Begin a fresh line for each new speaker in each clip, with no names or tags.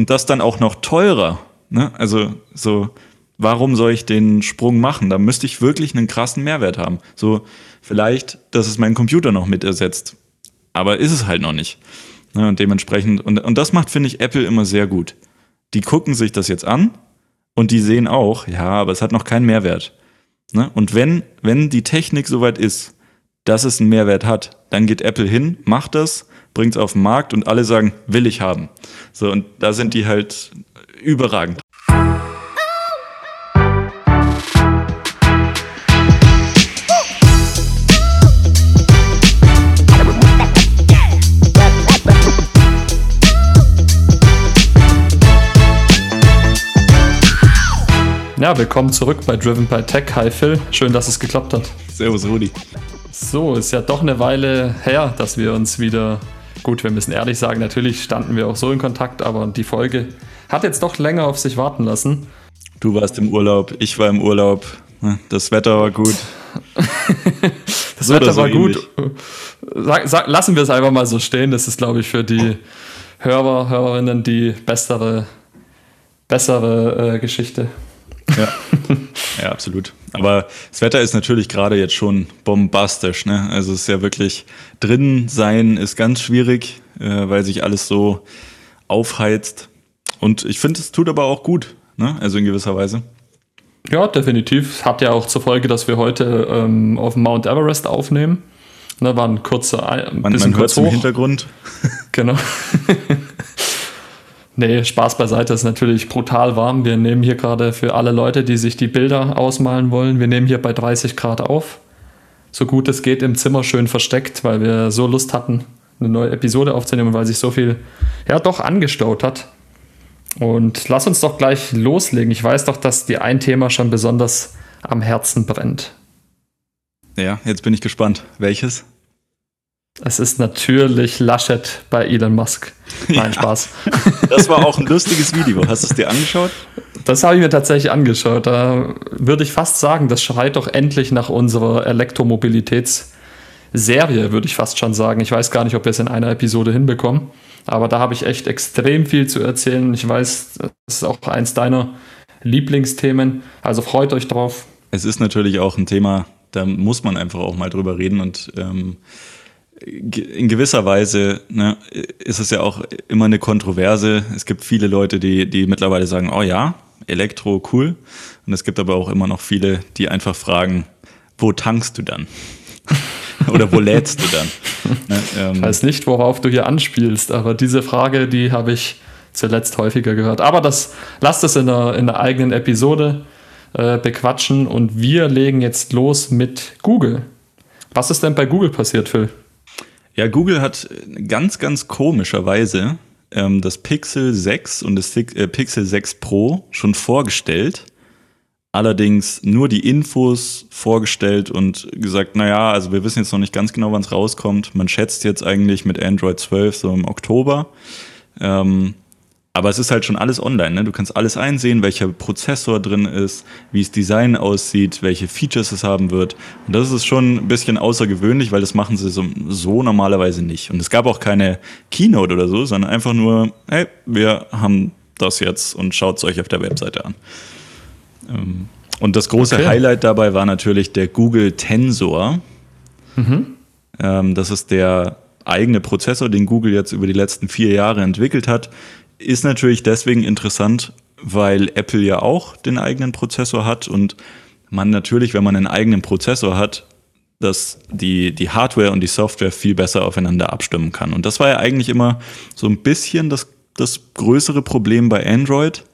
Und das dann auch noch teurer. Ne? Also so, warum soll ich den Sprung machen? Da müsste ich wirklich einen krassen Mehrwert haben. So, vielleicht, dass es meinen Computer noch mit ersetzt. Aber ist es halt noch nicht. Ne? Und dementsprechend, und, und das macht, finde ich, Apple immer sehr gut. Die gucken sich das jetzt an und die sehen auch, ja, aber es hat noch keinen Mehrwert. Ne? Und wenn, wenn die Technik soweit ist, dass es einen Mehrwert hat, dann geht Apple hin, macht das, bringt es auf den Markt und alle sagen, will ich haben. So, und da sind die halt überragend.
Ja, willkommen zurück bei Driven by Tech. Hi Phil, schön, dass es geklappt hat.
Servus Rudi.
So, ist ja doch eine Weile her, dass wir uns wieder, gut, wir müssen ehrlich sagen, natürlich standen wir auch so in Kontakt, aber die Folge hat jetzt doch länger auf sich warten lassen.
Du warst im Urlaub, ich war im Urlaub, das Wetter war gut.
das so Wetter so war ähnlich. gut. Sag, sag, lassen wir es einfach mal so stehen, das ist, glaube ich, für die Hörer, Hörerinnen die bessere, bessere äh, Geschichte.
Ja. ja, absolut. Aber das Wetter ist natürlich gerade jetzt schon bombastisch. Ne? Also es ist ja wirklich drin sein ist ganz schwierig, äh, weil sich alles so aufheizt. Und ich finde, es tut aber auch gut. Ne? Also in gewisser Weise.
Ja, definitiv. Hat ja auch zur Folge, dass wir heute ähm, auf Mount Everest aufnehmen. Ne, war ein kurzer,
ein man, bisschen man kurz hoch. im Hintergrund.
genau. Nee, Spaß beiseite ist natürlich brutal warm. Wir nehmen hier gerade für alle Leute, die sich die Bilder ausmalen wollen, wir nehmen hier bei 30 Grad auf. So gut es geht im Zimmer schön versteckt, weil wir so Lust hatten, eine neue Episode aufzunehmen, weil sich so viel, ja, doch angestaut hat. Und lass uns doch gleich loslegen. Ich weiß doch, dass dir ein Thema schon besonders am Herzen brennt.
Ja, jetzt bin ich gespannt. Welches?
Es ist natürlich Laschet bei Elon Musk. Mein ja, Spaß.
Das war auch ein lustiges Video. Hast du es dir angeschaut?
Das habe ich mir tatsächlich angeschaut. Da würde ich fast sagen, das schreit doch endlich nach unserer Elektromobilitätsserie, würde ich fast schon sagen. Ich weiß gar nicht, ob wir es in einer Episode hinbekommen. Aber da habe ich echt extrem viel zu erzählen. Ich weiß, das ist auch eins deiner Lieblingsthemen. Also freut euch drauf.
Es ist natürlich auch ein Thema, da muss man einfach auch mal drüber reden und ähm, in gewisser Weise ne, ist es ja auch immer eine Kontroverse. Es gibt viele Leute, die, die mittlerweile sagen, oh ja, Elektro, cool. Und es gibt aber auch immer noch viele, die einfach fragen, wo tankst du dann? Oder wo lädst du dann?
Ne, ähm, ich weiß nicht, worauf du hier anspielst, aber diese Frage, die habe ich zuletzt häufiger gehört. Aber das lasst es in der, in der eigenen Episode äh, bequatschen und wir legen jetzt los mit Google. Was ist denn bei Google passiert, Phil?
Ja, Google hat ganz, ganz komischerweise ähm, das Pixel 6 und das äh, Pixel 6 Pro schon vorgestellt. Allerdings nur die Infos vorgestellt und gesagt, naja, also wir wissen jetzt noch nicht ganz genau, wann es rauskommt. Man schätzt jetzt eigentlich mit Android 12 so im Oktober. Ähm, aber es ist halt schon alles online. Ne? Du kannst alles einsehen, welcher Prozessor drin ist, wie das Design aussieht, welche Features es haben wird. Und das ist schon ein bisschen außergewöhnlich, weil das machen sie so, so normalerweise nicht. Und es gab auch keine Keynote oder so, sondern einfach nur, hey, wir haben das jetzt und schaut es euch auf der Webseite an. Ähm, und das große okay. Highlight dabei war natürlich der Google Tensor. Mhm. Ähm, das ist der eigene Prozessor, den Google jetzt über die letzten vier Jahre entwickelt hat ist natürlich deswegen interessant, weil Apple ja auch den eigenen Prozessor hat und man natürlich, wenn man einen eigenen Prozessor hat, dass die, die Hardware und die Software viel besser aufeinander abstimmen kann. Und das war ja eigentlich immer so ein bisschen das, das größere Problem bei Android.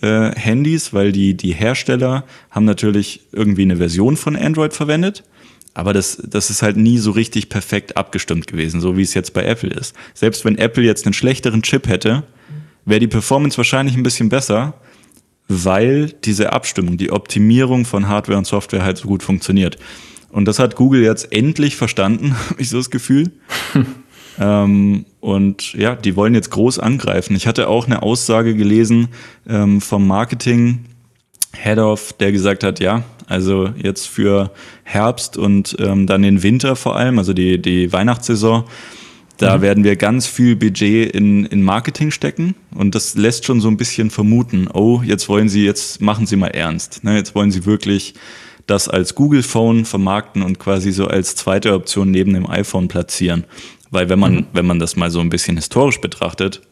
Äh, Handys, weil die, die Hersteller haben natürlich irgendwie eine Version von Android verwendet, aber das, das ist halt nie so richtig perfekt abgestimmt gewesen, so wie es jetzt bei Apple ist. Selbst wenn Apple jetzt einen schlechteren Chip hätte, wäre die Performance wahrscheinlich ein bisschen besser, weil diese Abstimmung, die Optimierung von Hardware und Software halt so gut funktioniert. Und das hat Google jetzt endlich verstanden, habe ich so das Gefühl. ähm, und ja, die wollen jetzt groß angreifen. Ich hatte auch eine Aussage gelesen ähm, vom Marketing Head of, der gesagt hat, ja, also jetzt für Herbst und ähm, dann den Winter vor allem, also die, die Weihnachtssaison, Da mhm. werden wir ganz viel Budget in, in Marketing stecken und das lässt schon so ein bisschen vermuten, oh, jetzt wollen Sie, jetzt machen Sie mal ernst. Ne? Jetzt wollen Sie wirklich das als Google Phone vermarkten und quasi so als zweite Option neben dem iPhone platzieren. Weil wenn man, mhm. wenn man das mal so ein bisschen historisch betrachtet,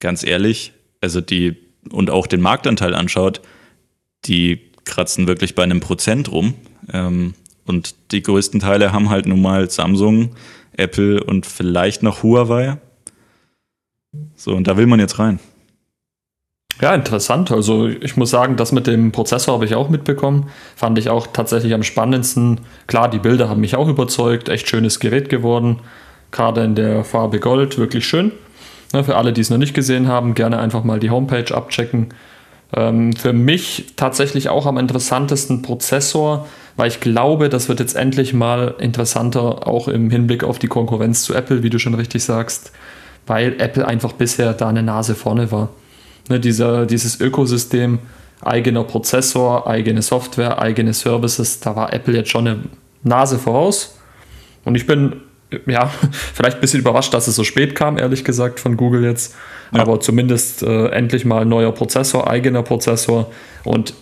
ganz ehrlich, also die und auch den Marktanteil anschaut, die kratzen wirklich bei einem Prozent rum. Ähm, und die größten Teile haben halt nun mal Samsung, Apple und vielleicht noch Huawei. So, und da will man jetzt rein.
Ja, interessant. Also ich muss sagen, das mit dem Prozessor habe ich auch mitbekommen. Fand ich auch tatsächlich am spannendsten. Klar, die Bilder haben mich auch überzeugt. Echt schönes Gerät geworden. Gerade in der Farbe Gold, wirklich schön. Ja, für alle, die es noch nicht gesehen haben, gerne einfach mal die Homepage abchecken. Ähm, für mich tatsächlich auch am interessantesten Prozessor, weil ich glaube, das wird jetzt endlich mal interessanter, auch im Hinblick auf die Konkurrenz zu Apple, wie du schon richtig sagst, weil Apple einfach bisher da eine Nase vorne war. Ne, dieser, dieses Ökosystem, eigener Prozessor, eigene Software, eigene Services, da war Apple jetzt schon eine Nase voraus. Und ich bin ja, vielleicht ein bisschen überrascht, dass es so spät kam, ehrlich gesagt, von Google jetzt. Ja. Aber zumindest äh, endlich mal neuer Prozessor, eigener Prozessor. Und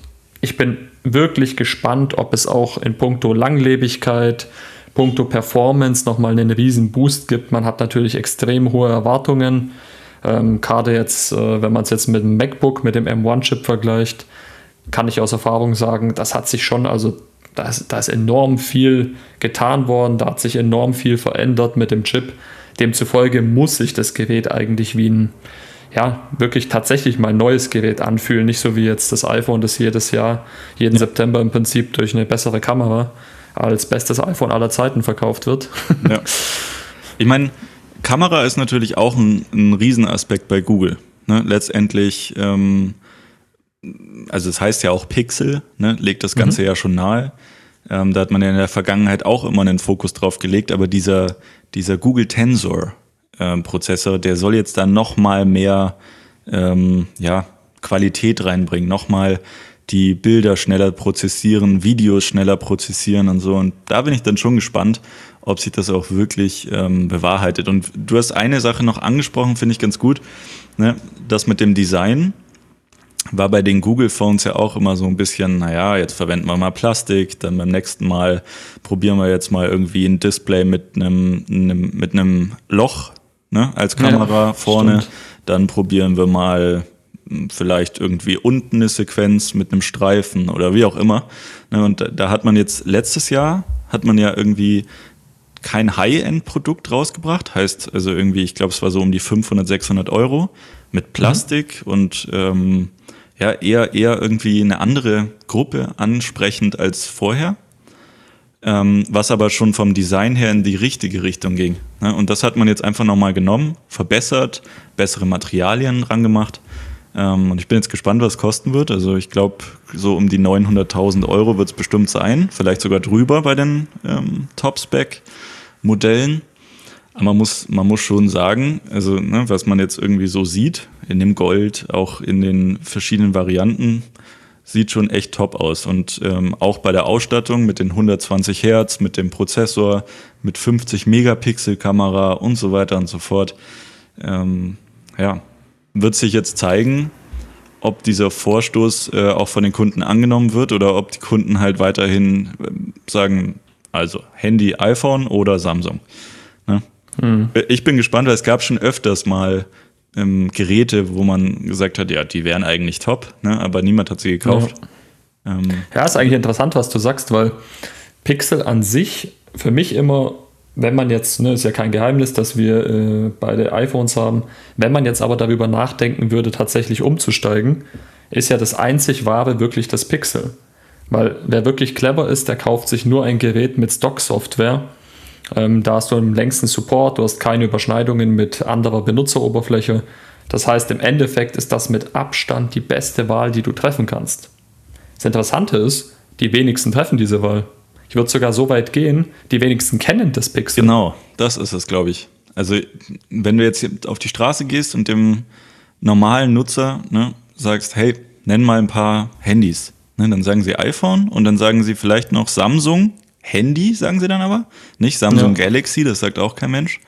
ich bin wirklich gespannt, ob es auch in puncto Langlebigkeit, puncto Performance nochmal einen riesen Boost gibt. Man hat natürlich extrem hohe Erwartungen. Ähm, Gerade jetzt, äh, wenn man es jetzt mit dem MacBook, mit dem M1-Chip vergleicht, kann ich aus Erfahrung sagen, das hat sich schon also da ist, da ist enorm viel getan worden, da hat sich enorm viel verändert mit dem Chip. Demzufolge muss sich das Gerät eigentlich wie ein, ja, wirklich tatsächlich mal neues Gerät anfühlen. Nicht so wie jetzt das iPhone, das jedes Jahr, jeden ja. September im Prinzip durch eine bessere Kamera als bestes iPhone aller Zeiten verkauft wird.
Ja. Ich meine, Kamera ist natürlich auch ein, ein Riesenaspekt bei Google. Ne? Letztendlich, ähm, also es heißt ja auch Pixel, ne? legt das Ganze mhm. ja schon nahe. Ähm, da hat man ja in der Vergangenheit auch immer einen Fokus drauf gelegt, aber dieser, dieser Google Tensor ähm, Prozessor, der soll jetzt dann noch mal mehr ähm, ja, Qualität reinbringen, noch mal die Bilder schneller prozessieren, Videos schneller prozessieren und so. Und da bin ich dann schon gespannt, ob sich das auch wirklich ähm, bewahrheitet. Und du hast eine Sache noch angesprochen, finde ich ganz gut, ne? das mit dem Design war bei den Google Phones ja auch immer so ein bisschen, naja, jetzt verwenden wir mal Plastik, dann beim nächsten Mal probieren wir jetzt mal irgendwie ein Display mit einem, einem mit einem Loch ne, als Kamera ja, vorne. Stimmt. Dann probieren wir mal hm, vielleicht irgendwie unten eine Sequenz mit einem Streifen oder wie auch immer. Ne, und da, da hat man jetzt letztes Jahr hat man ja irgendwie kein High-End-Produkt rausgebracht, heißt also irgendwie, ich glaube, es war so um die 500, 600 Euro mit Plastik mhm. und ähm, ja, eher, eher irgendwie eine andere Gruppe ansprechend als vorher. Ähm, was aber schon vom Design her in die richtige Richtung ging. Ne? Und das hat man jetzt einfach nochmal genommen, verbessert, bessere Materialien rangemacht. Ähm, und ich bin jetzt gespannt, was es kosten wird. Also ich glaube, so um die 900.000 Euro wird es bestimmt sein, vielleicht sogar drüber bei den ähm, Top-Spec-Modellen. Aber man muss, man muss schon sagen, also ne, was man jetzt irgendwie so sieht, in dem Gold, auch in den verschiedenen Varianten, sieht schon echt top aus. Und ähm, auch bei der Ausstattung mit den 120 Hertz, mit dem Prozessor, mit 50 Megapixel Kamera und so weiter und so fort, ähm, ja, wird sich jetzt zeigen, ob dieser Vorstoß äh, auch von den Kunden angenommen wird oder ob die Kunden halt weiterhin äh, sagen, also Handy, iPhone oder Samsung. Ne? Mhm. Ich bin gespannt, weil es gab schon öfters mal ähm, Geräte, wo man gesagt hat, ja, die wären eigentlich top, ne? aber niemand hat sie gekauft.
Ja. Ähm, ja, ist eigentlich interessant, was du sagst, weil Pixel an sich für mich immer, wenn man jetzt, ne, ist ja kein Geheimnis, dass wir äh, beide iPhones haben, wenn man jetzt aber darüber nachdenken würde, tatsächlich umzusteigen, ist ja das einzig wahre wirklich das Pixel. Weil wer wirklich clever ist, der kauft sich nur ein Gerät mit Stock-Software ähm, da hast du im längsten Support, du hast keine Überschneidungen mit anderer Benutzeroberfläche. Das heißt, im Endeffekt ist das mit Abstand die beste Wahl, die du treffen kannst. Das Interessante ist, die wenigsten treffen diese Wahl. Ich würde sogar so weit gehen, die wenigsten kennen das Pixel.
Genau, das ist es, glaube ich. Also, wenn du jetzt auf die Straße gehst und dem normalen Nutzer ne, sagst, hey, nenn mal ein paar Handys, ne, dann sagen sie iPhone und dann sagen sie vielleicht noch Samsung Handy, sagen sie dann aber. Nicht Samsung ja. Galaxy, das sagt auch kein Mensch.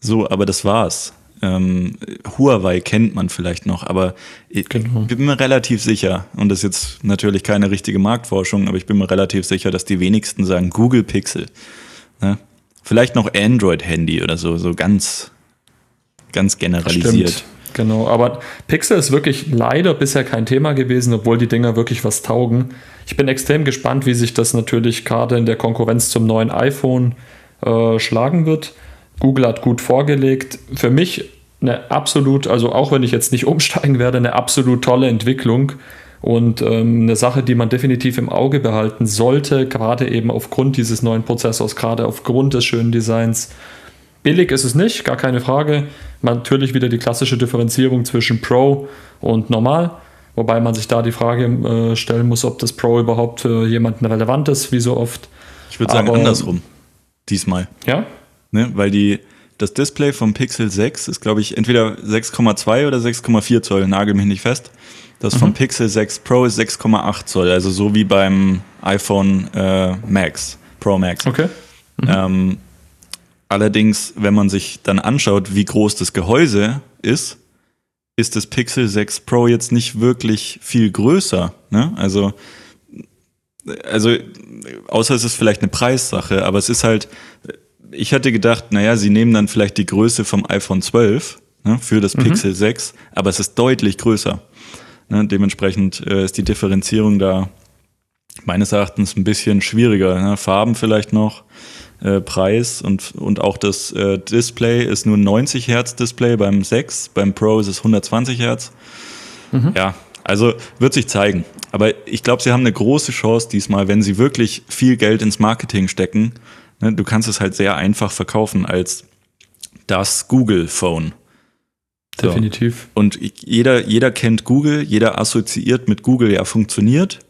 So, aber das war's. Ähm, Huawei kennt man vielleicht noch, aber ich genau. bin mir relativ sicher, und das ist jetzt natürlich keine richtige Marktforschung, aber ich bin mir relativ sicher, dass die wenigsten sagen Google Pixel. Ne? Vielleicht noch Android-Handy oder so, so ganz, ganz generalisiert. Stimmt.
Genau, aber Pixel ist wirklich leider bisher kein Thema gewesen, obwohl die Dinger wirklich was taugen. Ich bin extrem gespannt, wie sich das natürlich gerade in der Konkurrenz zum neuen iPhone äh, schlagen wird. Google hat gut vorgelegt. Für mich eine absolut, also auch wenn ich jetzt nicht umsteigen werde, eine absolut tolle Entwicklung und ähm, eine Sache, die man definitiv im Auge behalten sollte, gerade eben aufgrund dieses neuen Prozessors, gerade aufgrund des schönen Designs. Billig ist es nicht, gar keine Frage. Natürlich wieder die klassische Differenzierung zwischen Pro und Normal, wobei man sich da die Frage äh, stellen muss, ob das Pro überhaupt für jemanden relevant ist, wie so oft.
Ich würde sagen, Aber, andersrum. Diesmal.
Ja?
Ne? Weil die, das Display vom Pixel 6 ist, glaube ich, entweder 6,2 oder 6,4 Zoll, nagel mich nicht fest. Das mhm. vom Pixel 6 Pro ist 6,8 Zoll, also so wie beim iPhone äh, Max, Pro Max.
Okay.
Mhm. Ähm, allerdings, wenn man sich dann anschaut, wie groß das Gehäuse ist, ist das Pixel 6 Pro jetzt nicht wirklich viel größer. Ne? Also, also, außer es ist vielleicht eine Preissache, aber es ist halt, ich hätte gedacht, naja, sie nehmen dann vielleicht die Größe vom iPhone 12 ne, für das mhm. Pixel 6, aber es ist deutlich größer. Ne, dementsprechend äh, ist die Differenzierung da meines Erachtens ein bisschen schwieriger. Ne? Farben vielleicht noch, äh, Preis und, und auch das äh, Display ist nur 90 Hertz Display beim 6, beim Pro ist es 120 Hertz. Mhm. Ja, also wird sich zeigen. Aber ich glaube, sie haben eine große Chance diesmal, wenn sie wirklich viel Geld ins Marketing stecken Ne, du kannst es halt sehr einfach verkaufen als das Google Phone.
So. Definitiv.
Und jeder, jeder kennt Google, jeder assoziiert mit Google, ja, funktioniert.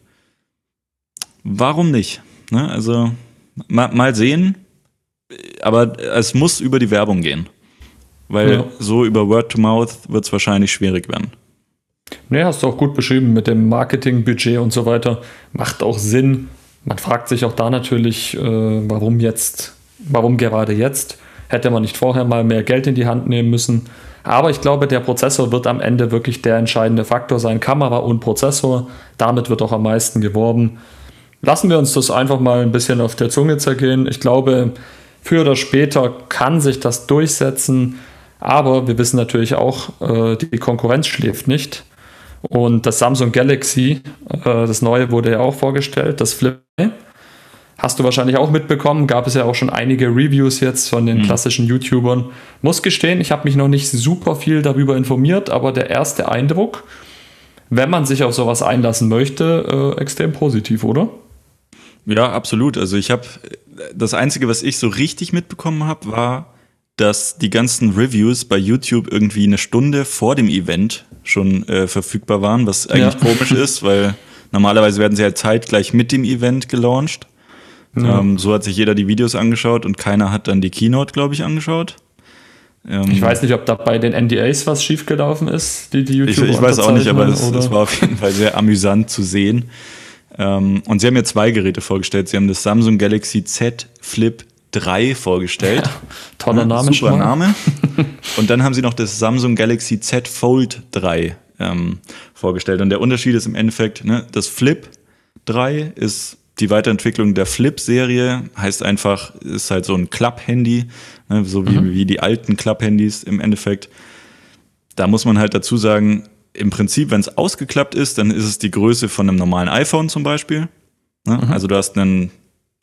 Warum nicht? Ne? Also mal, mal sehen, aber es muss über die Werbung gehen. Weil ja. so über Word to Mouth wird es wahrscheinlich schwierig werden.
Ne, hast du auch gut beschrieben mit dem Marketingbudget und so weiter. Macht auch Sinn. Man fragt sich auch da natürlich, äh, warum jetzt, warum gerade jetzt? Hätte man nicht vorher mal mehr Geld in die Hand nehmen müssen? Aber ich glaube, der Prozessor wird am Ende wirklich der entscheidende Faktor sein. Kamera und Prozessor. Damit wird auch am meisten geworben. Lassen wir uns das einfach mal ein bisschen auf der Zunge zergehen. Ich glaube, früher oder später kann sich das durchsetzen. Aber wir wissen natürlich auch, äh, die Konkurrenz schläft nicht. Und das Samsung Galaxy, äh, das neue wurde ja auch vorgestellt, das Flip. Hast du wahrscheinlich auch mitbekommen, gab es ja auch schon einige Reviews jetzt von den mhm. klassischen YouTubern. Muss gestehen, ich habe mich noch nicht super viel darüber informiert, aber der erste Eindruck, wenn man sich auf sowas einlassen möchte, äh, extrem positiv, oder?
Ja, absolut. Also ich habe das Einzige, was ich so richtig mitbekommen habe, war, dass die ganzen Reviews bei YouTube irgendwie eine Stunde vor dem Event schon äh, verfügbar waren, was eigentlich ja. komisch ist, weil normalerweise werden sie halt zeitgleich mit dem Event gelauncht. Ja. Ähm, so hat sich jeder die Videos angeschaut und keiner hat dann die Keynote, glaube ich, angeschaut.
Ähm, ich weiß nicht, ob da bei den NDAs was schiefgelaufen ist, die die
YouTube Ich, ich weiß auch nicht, aber es, es, war auf jeden Fall sehr amüsant zu sehen. Ähm, und sie haben mir zwei Geräte vorgestellt. Sie haben das Samsung Galaxy Z Flip 3 vorgestellt. Ja,
toller Name
Super schon. Name. Und dann haben sie noch das Samsung Galaxy Z Fold 3 ähm, vorgestellt. Und der Unterschied ist im Endeffekt, ne, das Flip 3 ist die Weiterentwicklung der Flip-Serie, heißt einfach, ist halt so ein Klapp-Handy, ne, so wie, mhm. wie die alten Klapp-Handys im Endeffekt. Da muss man halt dazu sagen, im Prinzip, wenn es ausgeklappt ist, dann ist es die Größe von einem normalen iPhone zum Beispiel. Ne? Mhm. Also du hast einen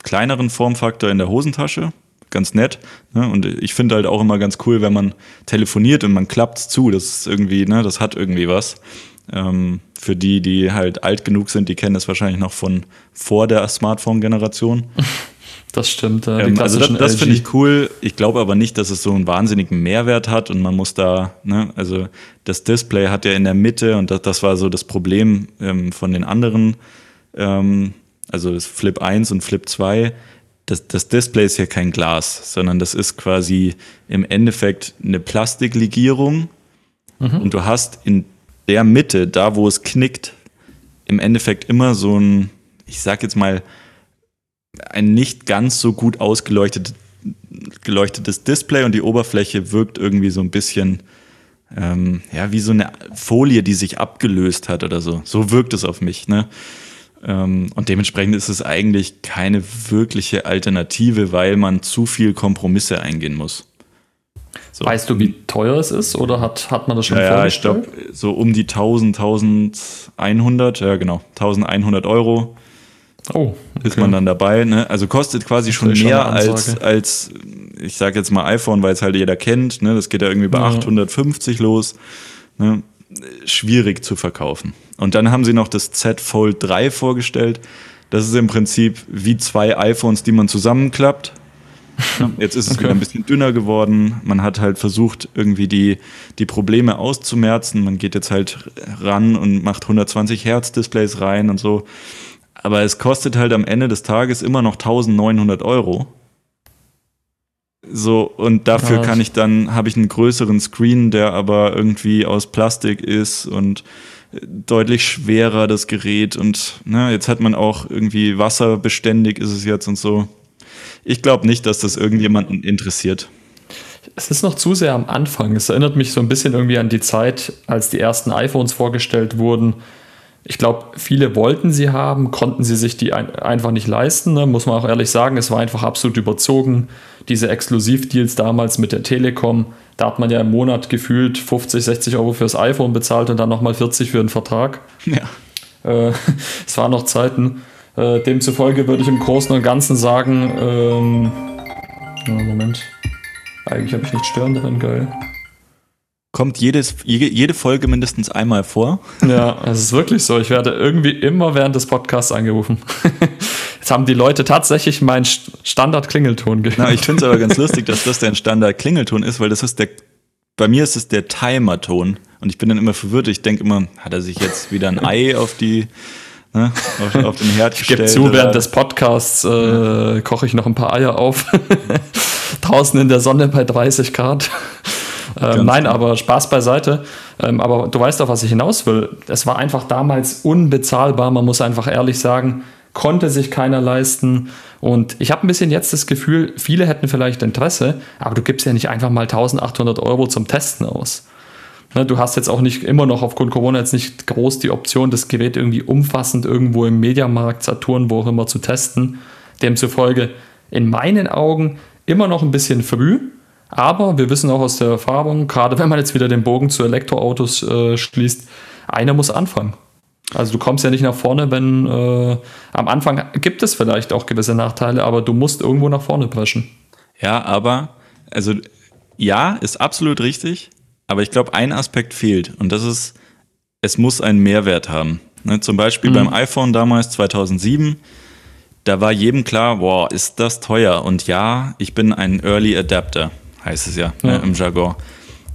kleineren Formfaktor in der Hosentasche. Ganz nett. Ne? Und ich finde halt auch immer ganz cool, wenn man telefoniert und man klappt zu. Das ist irgendwie, ne, das hat irgendwie was. Ähm, für die, die halt alt genug sind, die kennen das wahrscheinlich noch von vor der Smartphone-Generation.
Das stimmt.
Äh, ähm, also das, das finde ich cool. Ich glaube aber nicht, dass es so einen wahnsinnigen Mehrwert hat und man muss da, ne, also das Display hat ja in der Mitte und das, das war so das Problem ähm, von den anderen ähm, also das Flip 1 und Flip 2, das, das Display ist ja kein Glas, sondern das ist quasi im Endeffekt eine Plastiklegierung mhm. und du hast in der Mitte, da wo es knickt, im Endeffekt immer so ein, ich sag jetzt mal, ein nicht ganz so gut ausgeleuchtetes geleuchtetes Display und die Oberfläche wirkt irgendwie so ein bisschen ähm, ja, wie so eine Folie, die sich abgelöst hat oder so. So wirkt es auf mich, ne? Ähm, und dementsprechend ist es eigentlich keine wirkliche Alternative, weil man zu viel Kompromisse eingehen muss.
So. Weißt du, wie teuer es ist oder hat, hat man das schon
ja, ja, ich glaube, so um die 1000, 1100, ja genau, 1100 Euro oh, okay. ist man dann dabei. Ne? Also kostet quasi schon mehr schon als, als, ich sage jetzt mal iPhone, weil es halt jeder kennt. Ne? Das geht ja irgendwie bei ja. 850 los. Ne? Schwierig zu verkaufen. Und dann haben sie noch das Z Fold 3 vorgestellt. Das ist im Prinzip wie zwei iPhones, die man zusammenklappt. Jetzt ist es okay. wieder ein bisschen dünner geworden. Man hat halt versucht, irgendwie die, die Probleme auszumerzen. Man geht jetzt halt ran und macht 120 Hertz Displays rein und so. Aber es kostet halt am Ende des Tages immer noch 1900 Euro. So, und dafür kann ich dann, habe ich einen größeren Screen, der aber irgendwie aus Plastik ist und deutlich schwerer, das Gerät. Und ne, jetzt hat man auch irgendwie wasserbeständig ist es jetzt und so. Ich glaube nicht, dass das irgendjemanden interessiert.
Es ist noch zu sehr am Anfang. Es erinnert mich so ein bisschen irgendwie an die Zeit, als die ersten iPhones vorgestellt wurden ich glaube, viele wollten sie haben, konnten sie sich die ein, einfach nicht leisten. Ne? Muss man auch ehrlich sagen, es war einfach absolut überzogen. Diese Exklusivdeals damals mit der Telekom, da hat man ja im Monat gefühlt 50, 60 Euro fürs iPhone bezahlt und dann nochmal 40 für den Vertrag. Ja. Äh, es waren noch Zeiten. Äh, demzufolge würde ich im Großen und Ganzen sagen, ähm, Moment, eigentlich habe ich nicht stören drin, geil
kommt jedes, jede Folge mindestens einmal vor.
Ja, es ist wirklich so. Ich werde irgendwie immer während des Podcasts angerufen. Jetzt haben die Leute tatsächlich meinen Standard-Klingelton
gehört. Na, ich finde es aber ganz lustig, dass das der Standard-Klingelton ist, weil das ist der, bei mir ist es der Timer-Ton. Und ich bin dann immer verwirrt. Ich denke immer, hat er sich jetzt wieder ein Ei auf die, ne, auf, auf den Herd
gestellt? Ich gebe zu, während des Podcasts äh, koche ich noch ein paar Eier auf. Draußen in der Sonne bei 30 Grad. Ähm, nein, genau. aber Spaß beiseite. Ähm, aber du weißt doch, was ich hinaus will. Es war einfach damals unbezahlbar, man muss einfach ehrlich sagen, konnte sich keiner leisten. Und ich habe ein bisschen jetzt das Gefühl, viele hätten vielleicht Interesse, aber du gibst ja nicht einfach mal 1800 Euro zum Testen aus. Ne, du hast jetzt auch nicht immer noch aufgrund Corona jetzt nicht groß die Option, das Gerät irgendwie umfassend irgendwo im Mediamarkt, Saturn, wo auch immer zu testen. Demzufolge in meinen Augen immer noch ein bisschen früh. Aber wir wissen auch aus der Erfahrung, gerade wenn man jetzt wieder den Bogen zu Elektroautos äh, schließt, einer muss anfangen. Also du kommst ja nicht nach vorne, wenn äh, am Anfang gibt es vielleicht auch gewisse Nachteile, aber du musst irgendwo nach vorne preschen.
Ja, aber also ja, ist absolut richtig, aber ich glaube, ein Aspekt fehlt und das ist, es muss einen Mehrwert haben. Ne, zum Beispiel mhm. beim iPhone damals 2007, da war jedem klar, boah, ist das teuer und ja, ich bin ein Early Adapter heißt es ja, ne, ja. Ne, im Jargon.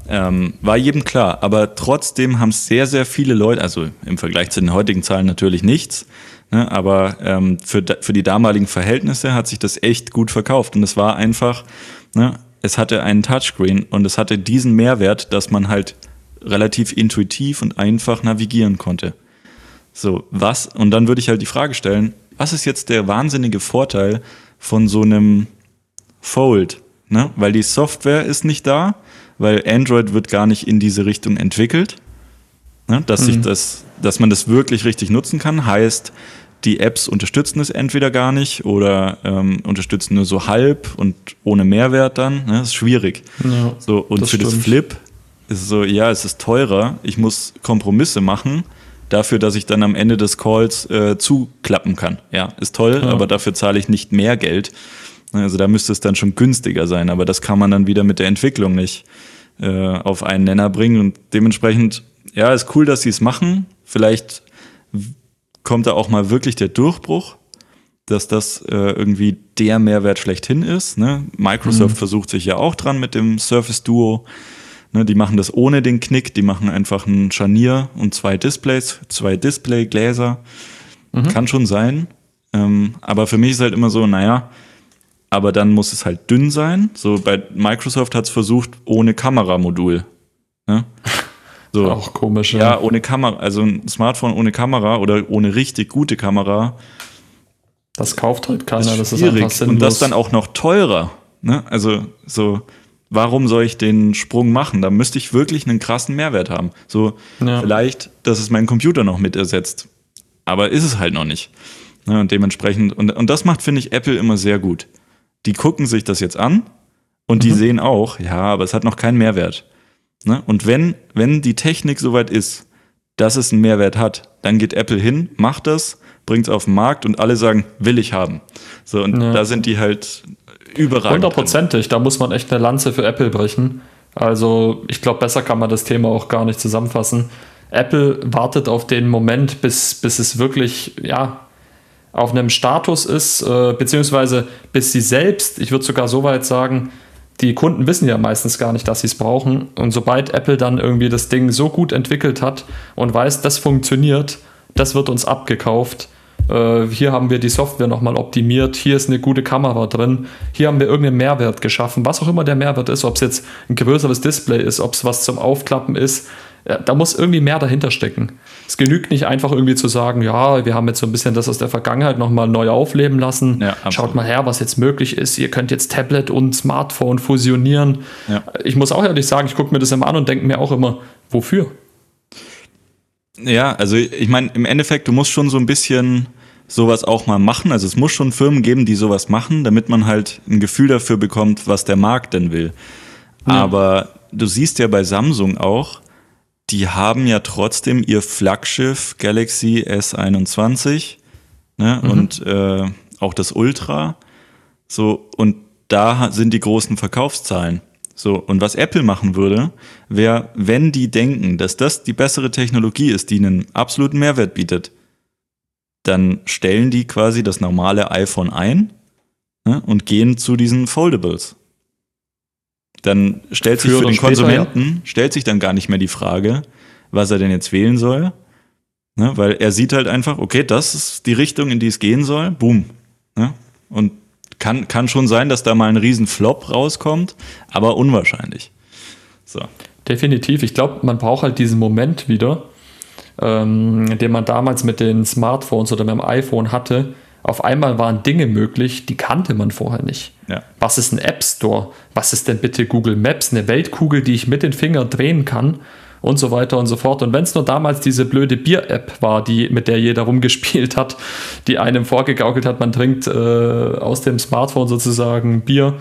Ähm, war jedem klar, aber trotzdem haben es sehr, sehr viele Leute, also im Vergleich zu den heutigen Zahlen natürlich nichts, ne, aber ähm, für, für die damaligen Verhältnisse hat sich das echt gut verkauft und es war einfach, ne, es hatte einen Touchscreen und es hatte diesen Mehrwert, dass man halt relativ intuitiv und einfach navigieren konnte. So, was, und dann würde ich halt die Frage stellen, was ist jetzt der wahnsinnige Vorteil von so einem Fold? Ne? weil die Software ist nicht da, weil Android wird gar nicht in diese Richtung entwickelt, ne? dass, mhm. sich das, dass man das wirklich richtig nutzen kann, heißt, die Apps unterstützen es entweder gar nicht oder ähm, unterstützen nur so halb und ohne Mehrwert dann. Ne? Das ist schwierig. Ja, so, und das für stimmt. das Flip ist es so, ja, es ist teurer, ich muss Kompromisse machen dafür, dass ich dann am Ende des Calls äh, zuklappen kann. Ja, ist toll, ja. aber dafür zahle ich nicht mehr Geld. Also da müsste es dann schon günstiger sein, aber das kann man dann wieder mit der Entwicklung nicht äh, auf einen Nenner bringen. Und dementsprechend, ja, ist cool, dass sie es machen. Vielleicht kommt da auch mal wirklich der Durchbruch, dass das äh, irgendwie der Mehrwert schlechthin ist. Ne? Microsoft mhm. versucht sich ja auch dran mit dem Surface Duo. Ne, die machen das ohne den Knick, die machen einfach ein Scharnier und zwei Displays, zwei Displaygläser. Mhm. Kann schon sein. Ähm, aber für mich ist halt immer so, naja, aber dann muss es halt dünn sein. So bei Microsoft hat es versucht ohne Kameramodul. Ne?
So. Auch komisch.
Ja. ja, ohne Kamera, also ein Smartphone ohne Kamera oder ohne richtig gute Kamera.
Das kauft halt keiner,
das ist, das ist einfach sinnlos. Und das dann auch noch teurer. Ne? Also so, warum soll ich den Sprung machen? Da müsste ich wirklich einen krassen Mehrwert haben. So, ja. vielleicht, dass es meinen Computer noch mit ersetzt. Aber ist es halt noch nicht. Ne? Und dementsprechend, und, und das macht, finde ich, Apple immer sehr gut. Die gucken sich das jetzt an und die mhm. sehen auch, ja, aber es hat noch keinen Mehrwert. Ne? Und wenn, wenn die Technik soweit ist, dass es einen Mehrwert hat, dann geht Apple hin, macht das, bringt es auf den Markt und alle sagen, will ich haben. So, und ja. da sind die halt überragend.
Hundertprozentig, da muss man echt eine Lanze für Apple brechen. Also, ich glaube, besser kann man das Thema auch gar nicht zusammenfassen. Apple wartet auf den Moment, bis, bis es wirklich, ja, auf einem Status ist, äh, beziehungsweise bis sie selbst, ich würde sogar so weit sagen, die Kunden wissen ja meistens gar nicht, dass sie es brauchen. Und sobald Apple dann irgendwie das Ding so gut entwickelt hat und weiß, das funktioniert, das wird uns abgekauft. Äh, hier haben wir die Software nochmal optimiert, hier ist eine gute Kamera drin, hier haben wir irgendeinen Mehrwert geschaffen, was auch immer der Mehrwert ist, ob es jetzt ein größeres Display ist, ob es was zum Aufklappen ist, da muss irgendwie mehr dahinter stecken. Es genügt nicht einfach irgendwie zu sagen, ja, wir haben jetzt so ein bisschen das aus der Vergangenheit nochmal neu aufleben lassen. Ja, Schaut mal her, was jetzt möglich ist. Ihr könnt jetzt Tablet und Smartphone fusionieren. Ja. Ich muss auch ehrlich sagen, ich gucke mir das immer an und denke mir auch immer, wofür?
Ja, also ich meine, im Endeffekt, du musst schon so ein bisschen sowas auch mal machen. Also es muss schon Firmen geben, die sowas machen, damit man halt ein Gefühl dafür bekommt, was der Markt denn will. Ja. Aber du siehst ja bei Samsung auch, die haben ja trotzdem ihr Flaggschiff Galaxy S21 ne? Mhm. und äh, auch das Ultra. So, und da sind die großen Verkaufszahlen. So, und was Apple machen würde, wäre, wenn die denken, dass das die bessere Technologie ist, die einen absoluten Mehrwert bietet, dann stellen die quasi das normale iPhone ein ne, und gehen zu diesen Foldables dann stellt sich für, den Konsumenten, später, ja. stellt sich dann gar nicht mehr die Frage, was er denn jetzt wählen soll. Ne? Weil er sieht halt einfach, okay, das ist die Richtung, in die es gehen soll. Boom. Ne? Und kann, kann schon sein, dass da mal ein riesen Flop rauskommt, aber unwahrscheinlich.
So. Definitiv. Ich glaube, man braucht halt diesen Moment wieder, ähm, den man damals mit den Smartphones oder mit dem iPhone hatte, auf einmal waren Dinge möglich, die kannte man vorher nicht. Ja. Was ist ein App Store? Was ist denn bitte Google Maps? Eine Weltkugel, die ich mit den Fingern drehen kann und so weiter und so fort. Und wenn es nur damals diese blöde Bier-App war, die, mit der jeder rumgespielt hat, die einem vorgegaukelt hat, man trinkt äh, aus dem Smartphone sozusagen Bier,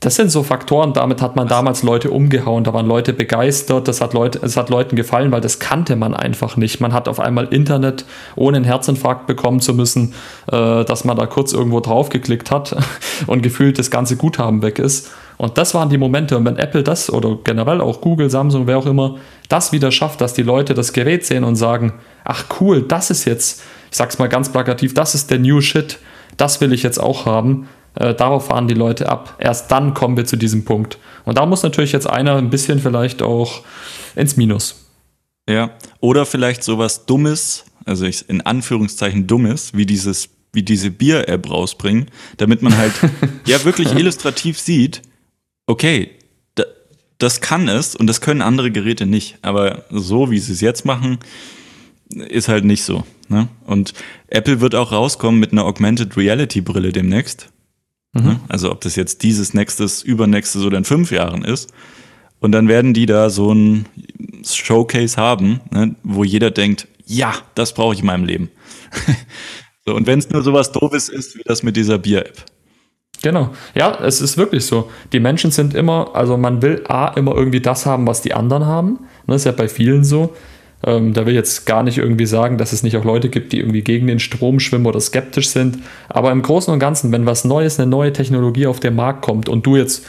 das sind so Faktoren, damit hat man damals Leute umgehauen, da waren Leute begeistert, das hat, Leute, es hat Leuten gefallen, weil das kannte man einfach nicht. Man hat auf einmal Internet, ohne einen Herzinfarkt bekommen zu müssen, äh, dass man da kurz irgendwo draufgeklickt hat und gefühlt das ganze Guthaben weg ist. Und das waren die Momente. Und wenn Apple das oder generell auch Google, Samsung, wer auch immer, das wieder schafft, dass die Leute das Gerät sehen und sagen, ach cool, das ist jetzt, ich sag's mal ganz plakativ, das ist der New Shit, das will ich jetzt auch haben, äh, darauf fahren die Leute ab. Erst dann kommen wir zu diesem Punkt. Und da muss natürlich jetzt einer ein bisschen vielleicht auch ins Minus.
Ja, oder vielleicht sowas Dummes, also ich, in Anführungszeichen Dummes, wie dieses wie diese Bier-App rausbringen, damit man halt ja wirklich illustrativ sieht, okay, da, das kann es und das können andere Geräte nicht. Aber so wie sie es jetzt machen, ist halt nicht so. Ne? Und Apple wird auch rauskommen mit einer Augmented Reality Brille demnächst. Mhm. Ne? Also ob das jetzt dieses nächstes, übernächstes oder in fünf Jahren ist. Und dann werden die da so ein Showcase haben, ne, wo jeder denkt, ja, das brauche ich in meinem Leben. so, und wenn es nur sowas Doofes ist, wie das mit dieser Bier-App.
Genau. Ja, es ist wirklich so. Die Menschen sind immer, also man will A, immer irgendwie das haben, was die anderen haben. Das ist ja bei vielen so. Ähm, da will ich jetzt gar nicht irgendwie sagen, dass es nicht auch Leute gibt, die irgendwie gegen den Strom schwimmen oder skeptisch sind. Aber im Großen und Ganzen, wenn was Neues, eine neue Technologie auf den Markt kommt und du jetzt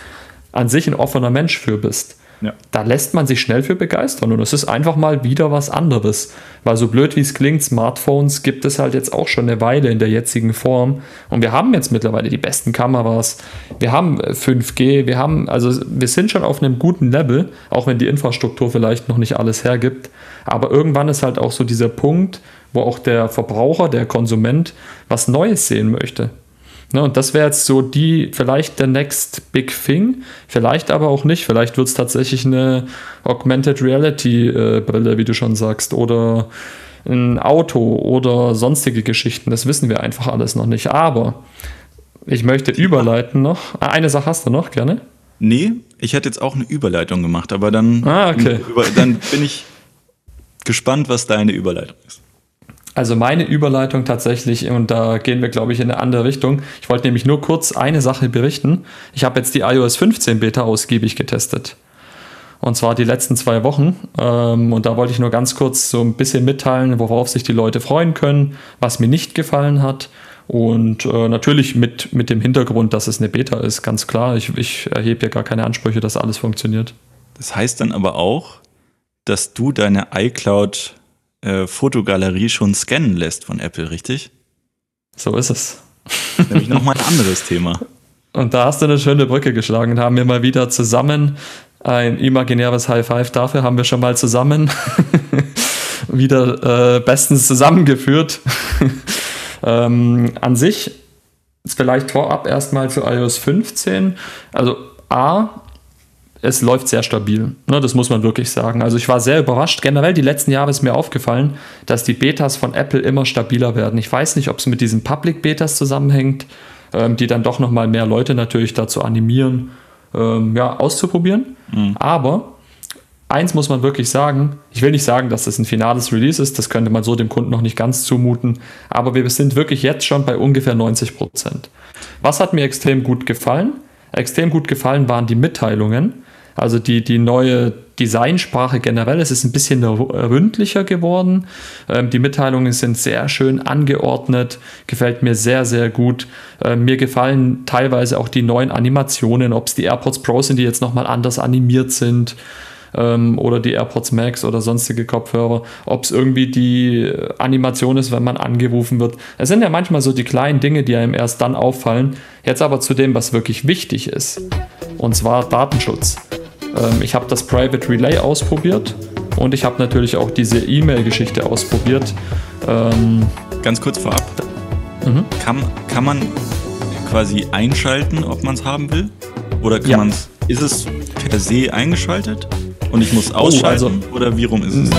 an sich ein offener Mensch für bist, ja. Da lässt man sich schnell für begeistern und es ist einfach mal wieder was anderes. Weil so blöd wie es klingt, Smartphones gibt es halt jetzt auch schon eine Weile in der jetzigen Form und wir haben jetzt mittlerweile die besten Kameras, wir haben 5G, äh, wir haben, also wir sind schon auf einem guten Level, auch wenn die Infrastruktur vielleicht noch nicht alles hergibt. Aber irgendwann ist halt auch so dieser Punkt, wo auch der Verbraucher, der Konsument was Neues sehen möchte. Ne, und das wäre jetzt so die, vielleicht der next big thing, vielleicht aber auch nicht. Vielleicht wird es tatsächlich eine Augmented Reality äh, Brille, wie du schon sagst, oder ein Auto oder sonstige Geschichten. Das wissen wir einfach alles noch nicht. Aber Ich möchte überleiten noch. Ah, eine Sache hast du noch, gerne?
Nee, ich hätte jetzt auch eine Überleitung gemacht, aber dann,
ah, okay.
dann bin ich gespannt, was deine Überleitung ist.
Also meine Überleitung tatsächlich, und da gehen wir, glaube ich, in eine andere Richtung. Ich wollte nämlich nur kurz eine Sache berichten. Ich habe jetzt die iOS 15 Beta ausgiebig getestet. Und zwar die letzten zwei Wochen. Ähm, und da wollte ich nur ganz kurz so ein bisschen mitteilen, worauf sich die Leute freuen können, was mir nicht gefallen hat. Und äh, natürlich mit, mit dem Hintergrund, dass es eine Beta ist, ganz klar. Ich, ich erhebe ja gar keine Ansprüche, dass alles funktioniert.
Das heißt dann aber auch, dass du deine iCloud äh, Fotogalerie schon scannen lässt von Apple, richtig?
So ist es.
Nämlich nochmal ein anderes Thema.
Und da hast du eine schöne Brücke geschlagen und haben wir mal wieder zusammen ein imaginäres High Five dafür, haben wir schon mal zusammen wieder äh, bestens zusammengeführt. ähm, an sich vielleicht vorab erstmal für iOS 15. Also A, es läuft sehr stabil. Ne, das muss man wirklich sagen. Also ich war sehr überrascht. Generell die letzten Jahre ist mir aufgefallen, dass die Betas von Apple immer stabiler werden. Ich weiß nicht, ob es mit diesen Public Betas zusammenhängt, ähm, die dann doch nochmal mehr Leute natürlich dazu animieren, ähm, ja, auszuprobieren. Mhm. Aber eins muss man wirklich sagen, ich will nicht sagen, dass das ein finales Release ist, das könnte man so dem Kunden noch nicht ganz zumuten, aber wir sind wirklich jetzt schon bei ungefähr 90 Prozent. Was hat mir extrem gut gefallen? Extrem gut gefallen waren die Mitteilungen. Also die, die neue Designsprache generell, es ist ein bisschen ründlicher geworden. Ähm, die Mitteilungen sind sehr schön angeordnet, gefällt mir sehr, sehr gut. Ähm, mir gefallen teilweise auch die neuen Animationen, ob es die AirPods Pro sind, die jetzt nochmal anders animiert sind ähm, oder die AirPods Max oder sonstige Kopfhörer, ob es irgendwie die Animation ist, wenn man angerufen wird. Es sind ja manchmal so die kleinen Dinge, die einem erst dann auffallen. Jetzt aber zu dem, was wirklich wichtig ist, und zwar Datenschutz. Ähm, ich habe das Private Relay ausprobiert und ich habe natürlich auch diese E-Mail-Geschichte ausprobiert.
Ähm, Ganz kurz vorab. Mhm. Kann, kann man quasi einschalten, ob man es haben will? Oder kann ja. man ist es per se eingeschaltet und ich muss ausschalten? Oh, also, oder wie rum ist es?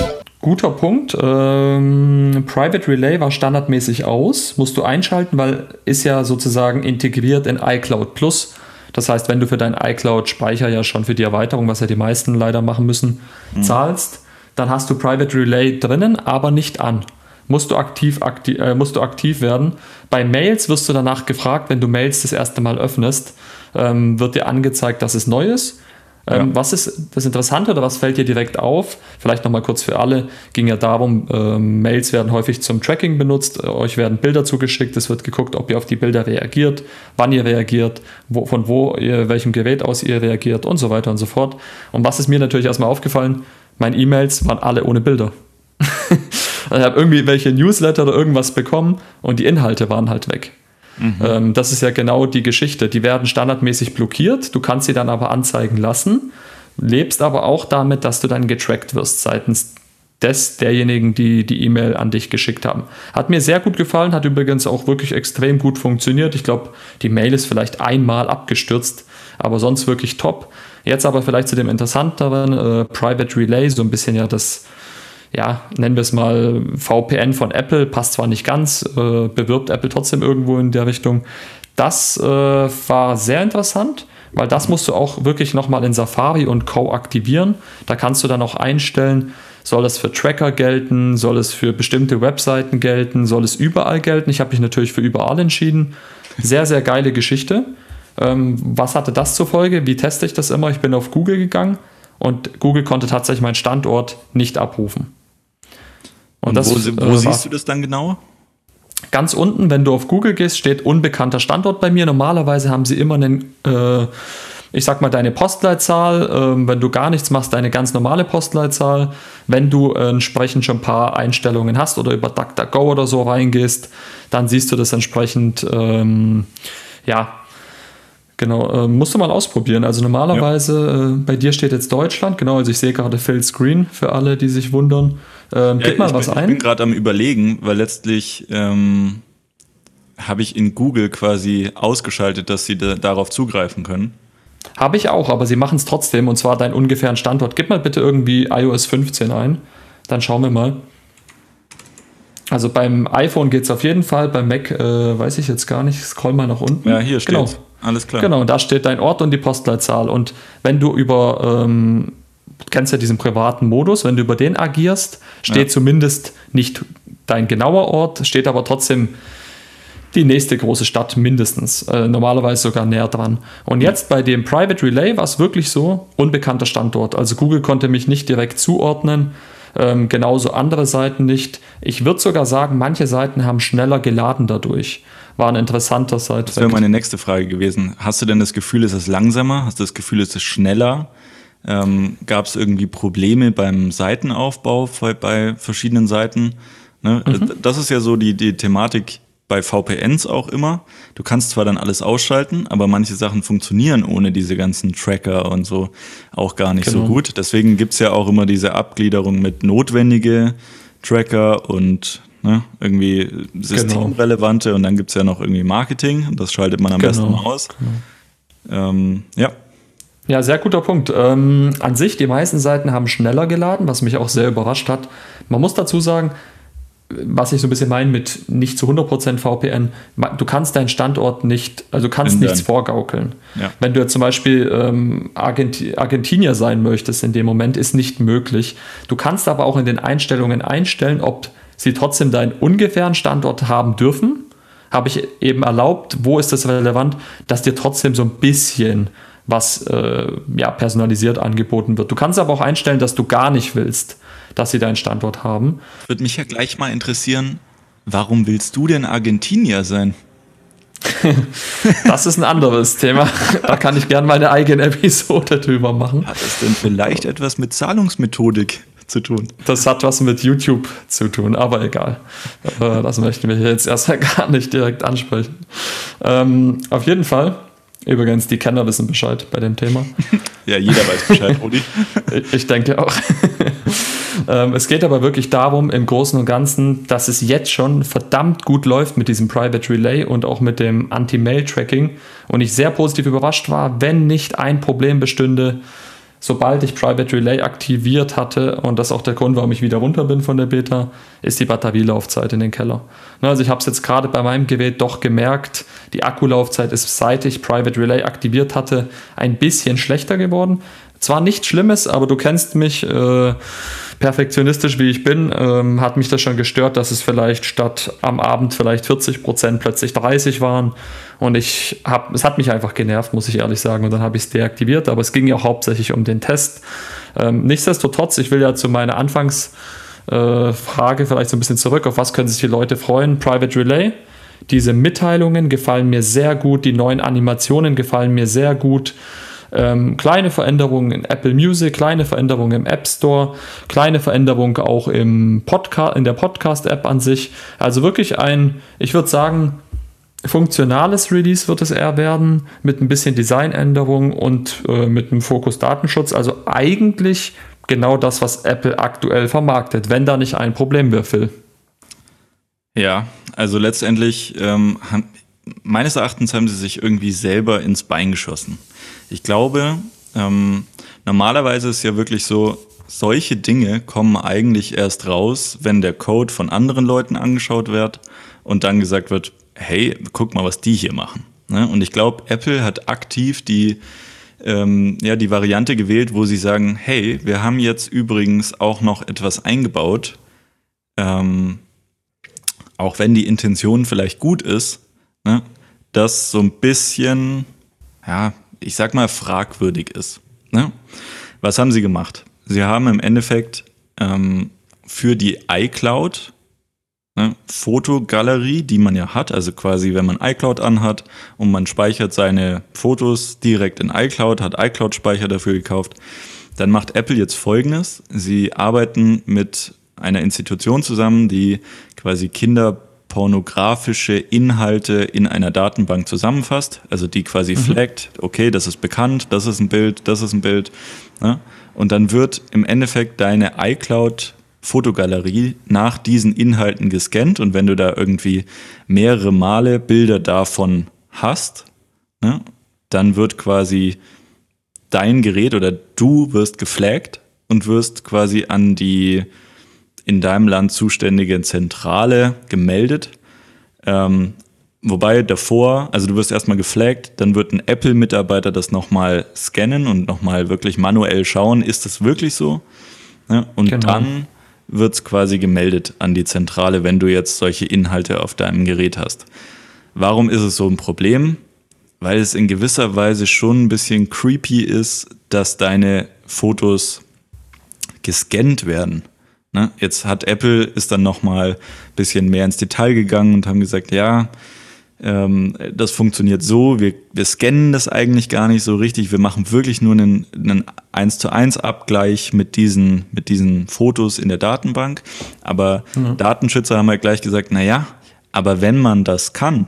Guter Punkt. Ähm, Private Relay war standardmäßig aus, musst du einschalten, weil ist ja sozusagen integriert in iCloud Plus. Das heißt, wenn du für deinen iCloud-Speicher ja schon für die Erweiterung, was ja die meisten leider machen müssen, mhm. zahlst, dann hast du Private Relay drinnen, aber nicht an. Musst du, aktiv, aktiv, äh, musst du aktiv werden. Bei Mails wirst du danach gefragt, wenn du Mails das erste Mal öffnest, ähm, wird dir angezeigt, dass es neu ist. Ähm, ja. Was ist das Interessante oder was fällt dir direkt auf? Vielleicht nochmal kurz für alle. Ging ja darum, äh, Mails werden häufig zum Tracking benutzt. Äh, euch werden Bilder zugeschickt. Es wird geguckt, ob ihr auf die Bilder reagiert, wann ihr reagiert, wo, von wo ihr, welchem Gerät aus ihr reagiert und so weiter und so fort. Und was ist mir natürlich erstmal aufgefallen? Meine E-Mails waren alle ohne Bilder. ich habe irgendwie welche Newsletter oder irgendwas bekommen und die Inhalte waren halt weg. Mhm. Ähm, das ist ja genau die Geschichte. Die werden standardmäßig blockiert, du kannst sie dann aber anzeigen lassen, lebst aber auch damit, dass du dann getrackt wirst seitens des derjenigen, die die E-Mail an dich geschickt haben. Hat mir sehr gut gefallen, hat übrigens auch wirklich extrem gut funktioniert. Ich glaube, die Mail ist vielleicht einmal abgestürzt, aber sonst wirklich top. Jetzt aber vielleicht zu dem interessanteren äh, Private Relay, so ein bisschen ja das ja, nennen wir es mal VPN von Apple, passt zwar nicht ganz, äh, bewirbt Apple trotzdem irgendwo in der Richtung. Das äh, war sehr interessant, weil das musst du auch wirklich nochmal in Safari und Co. aktivieren. Da kannst du dann auch einstellen, soll es für Tracker gelten, soll es für bestimmte Webseiten gelten, soll es überall gelten. Ich habe mich natürlich für überall entschieden. Sehr, sehr geile Geschichte. Ähm, was hatte das zur Folge? Wie teste ich das immer? Ich bin auf Google gegangen und Google konnte tatsächlich meinen Standort nicht abrufen.
Und, Und das, wo, wo äh, siehst du das dann genau?
Ganz unten, wenn du auf Google gehst, steht unbekannter Standort bei mir. Normalerweise haben sie immer einen, äh, ich sag mal, deine Postleitzahl. Äh, wenn du gar nichts machst, deine ganz normale Postleitzahl. Wenn du äh, entsprechend schon ein paar Einstellungen hast oder über DuckDuckGo oder so reingehst, dann siehst du das entsprechend, ähm, ja, Genau, äh, musst du mal ausprobieren. Also normalerweise, ja. äh, bei dir steht jetzt Deutschland, genau, also ich sehe gerade Phil Screen für alle, die sich wundern.
Ähm, gib ja, mal was bin, ein. Ich bin gerade am überlegen, weil letztlich ähm, habe ich in Google quasi ausgeschaltet, dass sie da, darauf zugreifen können.
Habe ich auch, aber sie machen es trotzdem und zwar deinen ungefähren Standort. Gib mal bitte irgendwie iOS 15 ein, dann schauen wir mal. Also beim iPhone geht es auf jeden Fall, beim Mac äh, weiß ich jetzt gar nicht, scroll mal nach unten.
Ja, hier steht
genau.
Alles klar.
Genau, da steht dein Ort und die Postleitzahl. Und wenn du über, ähm, kennst ja diesen privaten Modus, wenn du über den agierst, steht
Ja.
zumindest nicht dein genauer Ort, steht aber trotzdem die nächste große Stadt mindestens, äh, normalerweise sogar näher dran. Und jetzt bei dem Private Relay war es wirklich so, unbekannter Standort. Also Google konnte mich nicht direkt zuordnen, ähm, genauso andere Seiten nicht. Ich würde sogar sagen, manche Seiten haben schneller geladen dadurch. War ein interessanter
Das wäre
Side-Fact.
meine nächste Frage gewesen. Hast du denn das Gefühl, ist es langsamer? Hast du das Gefühl, ist es schneller? Ähm, Gab es irgendwie Probleme beim Seitenaufbau bei, verschiedenen Seiten? Ne? Das ist ja so die, die Thematik bei VPNs auch immer. Du kannst zwar dann alles ausschalten, aber manche Sachen funktionieren ohne diese ganzen Tracker und so auch gar nicht so
Genau.
gut. Deswegen gibt's ja auch immer diese Abgliederung mit notwendige Tracker und ne, irgendwie systemrelevante und dann gibt's ja noch irgendwie Marketing. Das schaltet man am
Genau.
besten aus. Ähm, ja,
Ja, sehr guter Punkt. Ähm, an sich, die meisten Seiten haben schneller geladen, was mich auch sehr überrascht hat. Man muss dazu sagen, was ich so ein bisschen meine mit nicht zu 100% VPN, du kannst deinen Standort nicht, also du kannst
Ändern.
nichts vorgaukeln.
Ja.
Wenn du jetzt zum Beispiel ähm, Argenti Argentinier sein möchtest in dem Moment, ist nicht möglich. Du kannst aber auch in den Einstellungen einstellen, ob sie trotzdem deinen ungefähren Standort haben dürfen. Habe ich eben erlaubt, wo ist das relevant, dass dir trotzdem so ein bisschen was äh, ja, personalisiert angeboten wird. Du kannst aber auch einstellen, dass du gar nicht willst, dass sie deinen Standort haben.
würde mich ja gleich mal interessieren, warum willst du denn Argentinier sein?
Das ist ein anderes Thema. Da kann ich gerne meine eigene Episode drüber machen.
Hat das denn vielleicht etwas mit Zahlungsmethodik zu tun?
Das hat was mit YouTube zu tun, aber egal. Äh, Das möchten wir jetzt erstmal gar nicht direkt ansprechen. Ähm, auf jeden Fall, übrigens, die Kenner wissen Bescheid bei dem Thema.
Ja, jeder weiß Bescheid, Rudi.
Ich- denke auch. ähm, es geht aber wirklich darum, im Großen und Ganzen, dass es jetzt schon verdammt gut läuft mit diesem Private Relay und auch mit dem Anti-Mail-Tracking. Und ich sehr positiv überrascht war, wenn nicht ein Problem bestünde, sobald ich Private Relay aktiviert hatte, und das ist auch der Grund, warum ich wieder runter bin von der Beta, ist die Batterielaufzeit in den Keller. Ne, Also ich habe es jetzt gerade bei meinem Gerät doch gemerkt, die Akkulaufzeit ist, seit ich Private Relay aktiviert hatte, ein bisschen schlechter geworden. Zwar nichts Schlimmes, aber du kennst mich, äh, perfektionistisch wie ich bin, ähm, hat mich das schon gestört, dass es vielleicht statt am Abend vielleicht 40 Prozent plötzlich 30 waren. Und ich habe, es hat mich einfach genervt, muss ich ehrlich sagen. Und dann habe ich es deaktiviert, aber es ging ja hauptsächlich um den Test. Ähm, nichtsdestotrotz, ich will ja zu meiner Anfangs äh, vielleicht so ein bisschen zurück, auf was können sich die Leute freuen? Private Relay. Diese Mitteilungen gefallen mir sehr gut, die neuen Animationen gefallen mir sehr gut. Ähm, kleine Veränderungen in Apple Music, kleine Veränderungen im App Store, kleine Veränderung auch im Podcast, in der Podcast-App an sich. Also wirklich ein, ich würde sagen, funktionales Release wird es eher werden, mit ein bisschen Designänderung und äh, mit einem Fokus Datenschutz. Also eigentlich genau das, was Apple aktuell vermarktet, wenn da nicht ein Problem wäre, Phil.
Ja, also letztendlich, ähm, meines Erachtens haben sie sich irgendwie selber ins Bein geschossen. Ich glaube, ähm, normalerweise ist ja wirklich so, solche Dinge kommen eigentlich erst raus, wenn der Code von anderen Leuten angeschaut wird und dann gesagt wird, hey, guck mal, was die hier machen. Ne? Und ich glaube, Apple hat aktiv die, ähm, ja, die Variante gewählt, wo sie sagen, hey, wir haben jetzt übrigens auch noch etwas eingebaut, ähm, auch wenn die Intention vielleicht gut ist, ne, das so ein bisschen, ja, ich sag mal, fragwürdig ist. Ne? Was haben sie gemacht? Sie haben im Endeffekt ähm, für die iCloud ne, Fotogalerie, die man ja hat, also quasi, wenn man iCloud anhat und man speichert seine Fotos direkt in iCloud, hat iCloud-Speicher dafür gekauft, dann macht Apple jetzt Folgendes. Sie arbeiten mit einer Institution zusammen, die quasi kinderpornografische Inhalte in einer Datenbank zusammenfasst, also die quasi flaggt, okay, das ist bekannt, das ist ein Bild, das ist ein Bild. Ne? Und dann wird im Endeffekt deine iCloud Fotogalerie nach diesen Inhalten gescannt und wenn du da irgendwie mehrere Male Bilder davon hast, ne, dann wird quasi dein Gerät oder du wirst geflaggt und wirst quasi an die in deinem Land zuständige Zentrale gemeldet. Ähm, wobei davor, also du wirst erstmal geflaggt, dann wird ein Apple-Mitarbeiter das nochmal scannen und nochmal wirklich manuell schauen, ist das wirklich so? Ja, und genau. dann wird es quasi gemeldet an die Zentrale, wenn du jetzt solche Inhalte auf deinem Gerät hast. Warum ist es so ein Problem? Weil es in gewisser Weise schon ein bisschen creepy ist, dass deine Fotos gescannt werden. Ne? Jetzt hat Apple ist dann noch mal ein bisschen mehr ins Detail gegangen und haben gesagt, ja, ähm, das funktioniert so, wir, wir scannen das eigentlich gar nicht so richtig, wir machen wirklich nur einen, einen 1 zu 1 Abgleich mit diesen, mit diesen Fotos in der Datenbank. Aber mhm. Datenschützer haben halt gleich gesagt, na ja, aber wenn man das kann,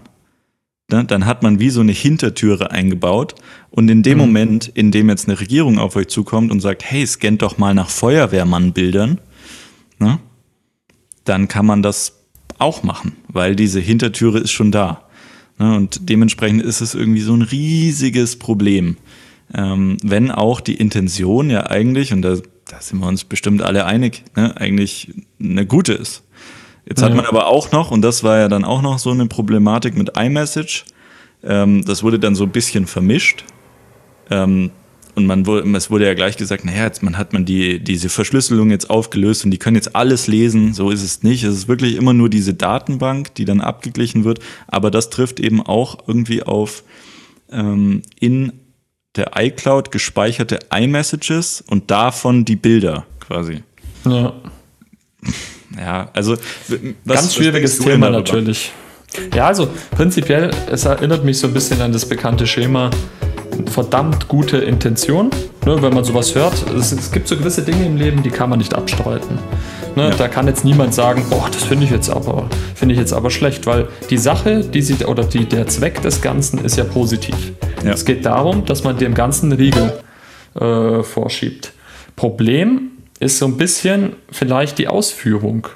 ne, dann hat man wie so eine Hintertüre eingebaut. Und in dem mhm. Moment, in dem jetzt eine Regierung auf euch zukommt und sagt, hey, scannt doch mal nach Feuerwehrmannbildern, ne, dann kann man das auch machen, weil diese Hintertüre ist schon da. Ne, und dementsprechend ist es irgendwie so ein riesiges Problem. Ähm, wenn auch die Intention ja eigentlich, und da, da sind wir uns bestimmt alle einig, ne, eigentlich eine gute ist. Jetzt hat man aber auch noch, und das war ja dann auch noch so eine Problematik mit iMessage, ähm, das wurde dann so ein bisschen vermischt. Ähm, und man wurde, es wurde ja gleich gesagt, naja, jetzt man hat man die, diese Verschlüsselung jetzt aufgelöst und die können jetzt alles lesen. So ist es nicht. Es ist wirklich immer nur diese Datenbank, die dann abgeglichen wird. Aber das trifft eben auch irgendwie auf ähm, in der iCloud gespeicherte iMessages und davon die Bilder quasi.
Ja.
Ja, also
was, ganz schwieriges Thema natürlich. Ja, also prinzipiell, es erinnert mich so ein bisschen an das bekannte Schema verdammt gute Intention, ne, wenn man sowas hört. Es, es, gibt so gewisse Dinge im Leben, die kann man nicht abstreiten. Ne, ja. Da kann jetzt niemand sagen, boah, das finde ich jetzt aber, finde ich jetzt aber schlecht, weil die Sache, die sie oder die, der Zweck des Ganzen ist ja positiv. Ja. Es geht darum, dass man dem Ganzen Riegel äh, vorschiebt. Problem ist so ein bisschen vielleicht die Ausführung.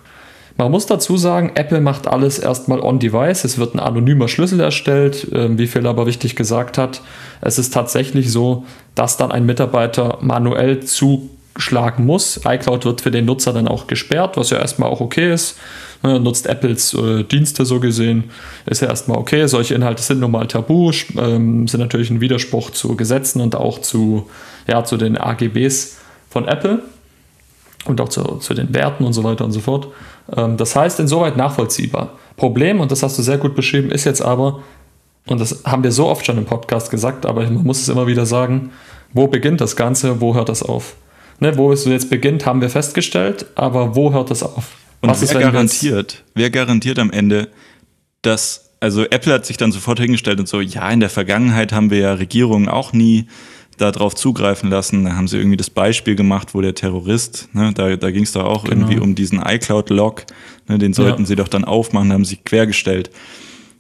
Man muss dazu sagen, Apple macht alles erstmal on-device. Es wird ein anonymer Schlüssel erstellt, äh, wie Phil aber richtig gesagt hat. Es ist tatsächlich so, dass dann ein Mitarbeiter manuell zuschlagen muss. iCloud wird für den Nutzer dann auch gesperrt, was ja erstmal auch okay ist. Er nutzt Apples äh, Dienste so gesehen, ist ja erstmal okay. Solche Inhalte sind nun mal tabu, ähm, sind natürlich ein Widerspruch zu Gesetzen und auch zu, ja, zu den AGBs von Apple und auch zu, zu den Werten und so weiter und so fort. Ähm, das heißt, insoweit nachvollziehbar. Problem, und das hast du sehr gut beschrieben, ist jetzt aber, und das haben wir so oft schon im Podcast gesagt, aber man muss es immer wieder sagen, wo beginnt das Ganze, wo hört das auf? Ne, wo es jetzt beginnt, haben wir festgestellt, aber wo hört das auf?
Und Was wer ist, garantiert, wer garantiert am Ende, dass, also Apple hat sich dann sofort hingestellt und so, ja, in der Vergangenheit haben wir ja Regierungen auch nie darauf zugreifen lassen. Da haben sie irgendwie das Beispiel gemacht, wo der Terrorist, ne, da, da ging es doch auch genau. irgendwie um diesen iCloud-Log, ne, den sollten ja. sie doch dann aufmachen, haben sich quergestellt.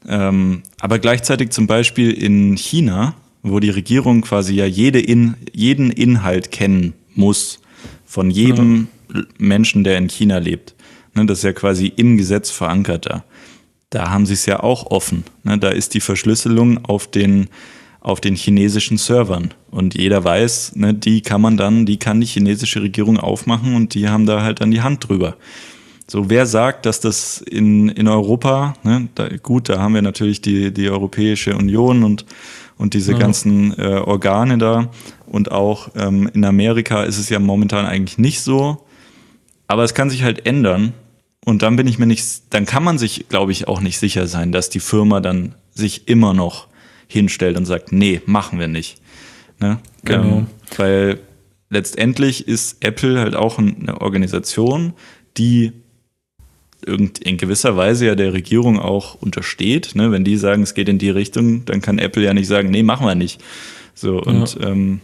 Ähm, aber gleichzeitig zum Beispiel in China, wo die Regierung quasi ja jede in, jeden Inhalt kennen muss von jedem ja. Menschen, der in China lebt. Ne, das ist ja quasi im Gesetz verankert da. Da haben sie es ja auch offen. Ne, da ist die Verschlüsselung auf den auf den chinesischen Servern. Und jeder weiß, ne, die kann man dann, die kann die chinesische Regierung aufmachen und die haben da halt dann die Hand drüber. So, wer sagt, dass das in, in Europa, ne, da, gut, da haben wir natürlich die, die Europäische Union und, und diese ja. ganzen äh, Organe da. Und auch ähm, in Amerika ist es ja momentan eigentlich nicht so. Aber es kann sich halt ändern. Und dann bin ich mir nicht, dann kann man sich, glaube ich, auch nicht sicher sein, dass die Firma dann sich immer noch hinstellt und sagt, nee, machen wir nicht. Ne? Genau. Ähm, weil letztendlich ist Apple halt auch eine Organisation, die in gewisser Weise ja der Regierung auch untersteht. Ne? Wenn die sagen, es geht in die Richtung, dann kann Apple ja nicht sagen, nee, machen wir nicht. So, und ja. ähm,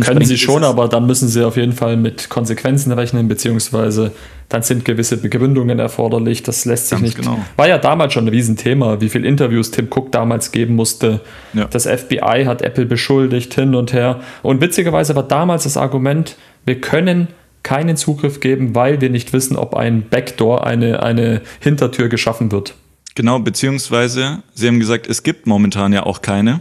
können sie schon, aber dann müssen sie auf jeden Fall mit Konsequenzen rechnen, beziehungsweise dann sind gewisse Begründungen erforderlich. Das lässt sich Ganz nicht. Genau. War ja damals schon ein Riesenthema, wie viele Interviews Tim Cook damals geben musste. Ja. Das FBI hat Apple beschuldigt hin und her. Und witzigerweise war damals das Argument, wir können keinen Zugriff geben, weil wir nicht wissen, ob ein Backdoor, eine, eine Hintertür geschaffen wird.
Genau, beziehungsweise sie haben gesagt, es gibt momentan ja auch keine.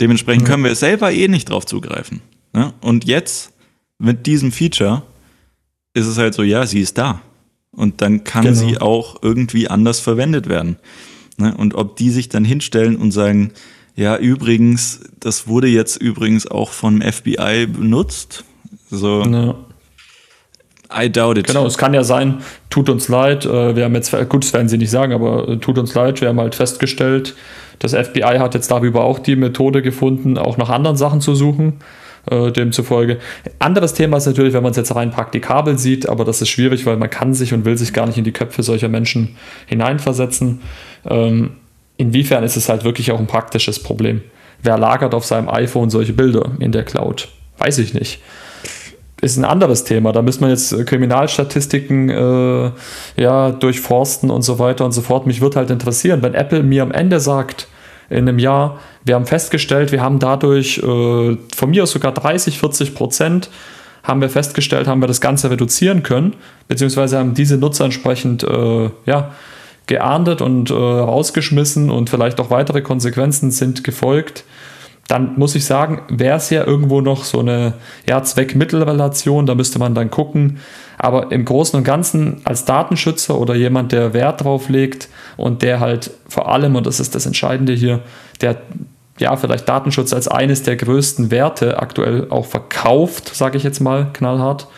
Dementsprechend können wir selber eh nicht drauf zugreifen. Ne? Und jetzt mit diesem Feature ist es halt so, ja, sie ist da. Und dann kann
Genau.
sie auch irgendwie anders verwendet werden. Ne? Und ob die sich dann hinstellen und sagen, ja, übrigens, das wurde jetzt übrigens auch vom FBI benutzt. So,
Ja.
I doubt it.
Genau, es kann ja sein, tut uns leid, äh, wir haben jetzt, gut, das werden sie nicht sagen, aber äh, tut uns leid, wir haben halt festgestellt, das FBI hat jetzt darüber auch die Methode gefunden, auch nach anderen Sachen zu suchen. Äh, demzufolge. Anderes Thema ist natürlich, wenn man es jetzt rein praktikabel sieht, aber das ist schwierig, weil man kann sich und will sich gar nicht in die Köpfe solcher Menschen hineinversetzen. Ähm, inwiefern ist es halt wirklich auch ein praktisches Problem? Wer lagert auf seinem iPhone solche Bilder in der Cloud? Weiß ich nicht ist ein anderes Thema. Da müsste man jetzt äh, Kriminalstatistiken äh, ja, durchforsten und so weiter und so fort. Mich würde halt interessieren, wenn Apple mir am Ende sagt, in einem Jahr, wir haben festgestellt, wir haben dadurch äh, von mir aus sogar 30, 40 Prozent haben wir festgestellt, haben wir das Ganze reduzieren können, beziehungsweise haben diese Nutzer entsprechend äh, ja, geahndet und äh, rausgeschmissen und vielleicht auch weitere Konsequenzen sind gefolgt dann muss ich sagen, wäre es ja irgendwo noch so eine ja, Zweck-Mittel-Relation, da müsste man dann gucken. Aber im Großen und Ganzen als Datenschützer oder jemand, der Wert drauf legt und der halt vor allem, und das ist das Entscheidende hier, der ja vielleicht Datenschutz als eines der größten Werte aktuell auch verkauft, sage ich jetzt mal knallhart,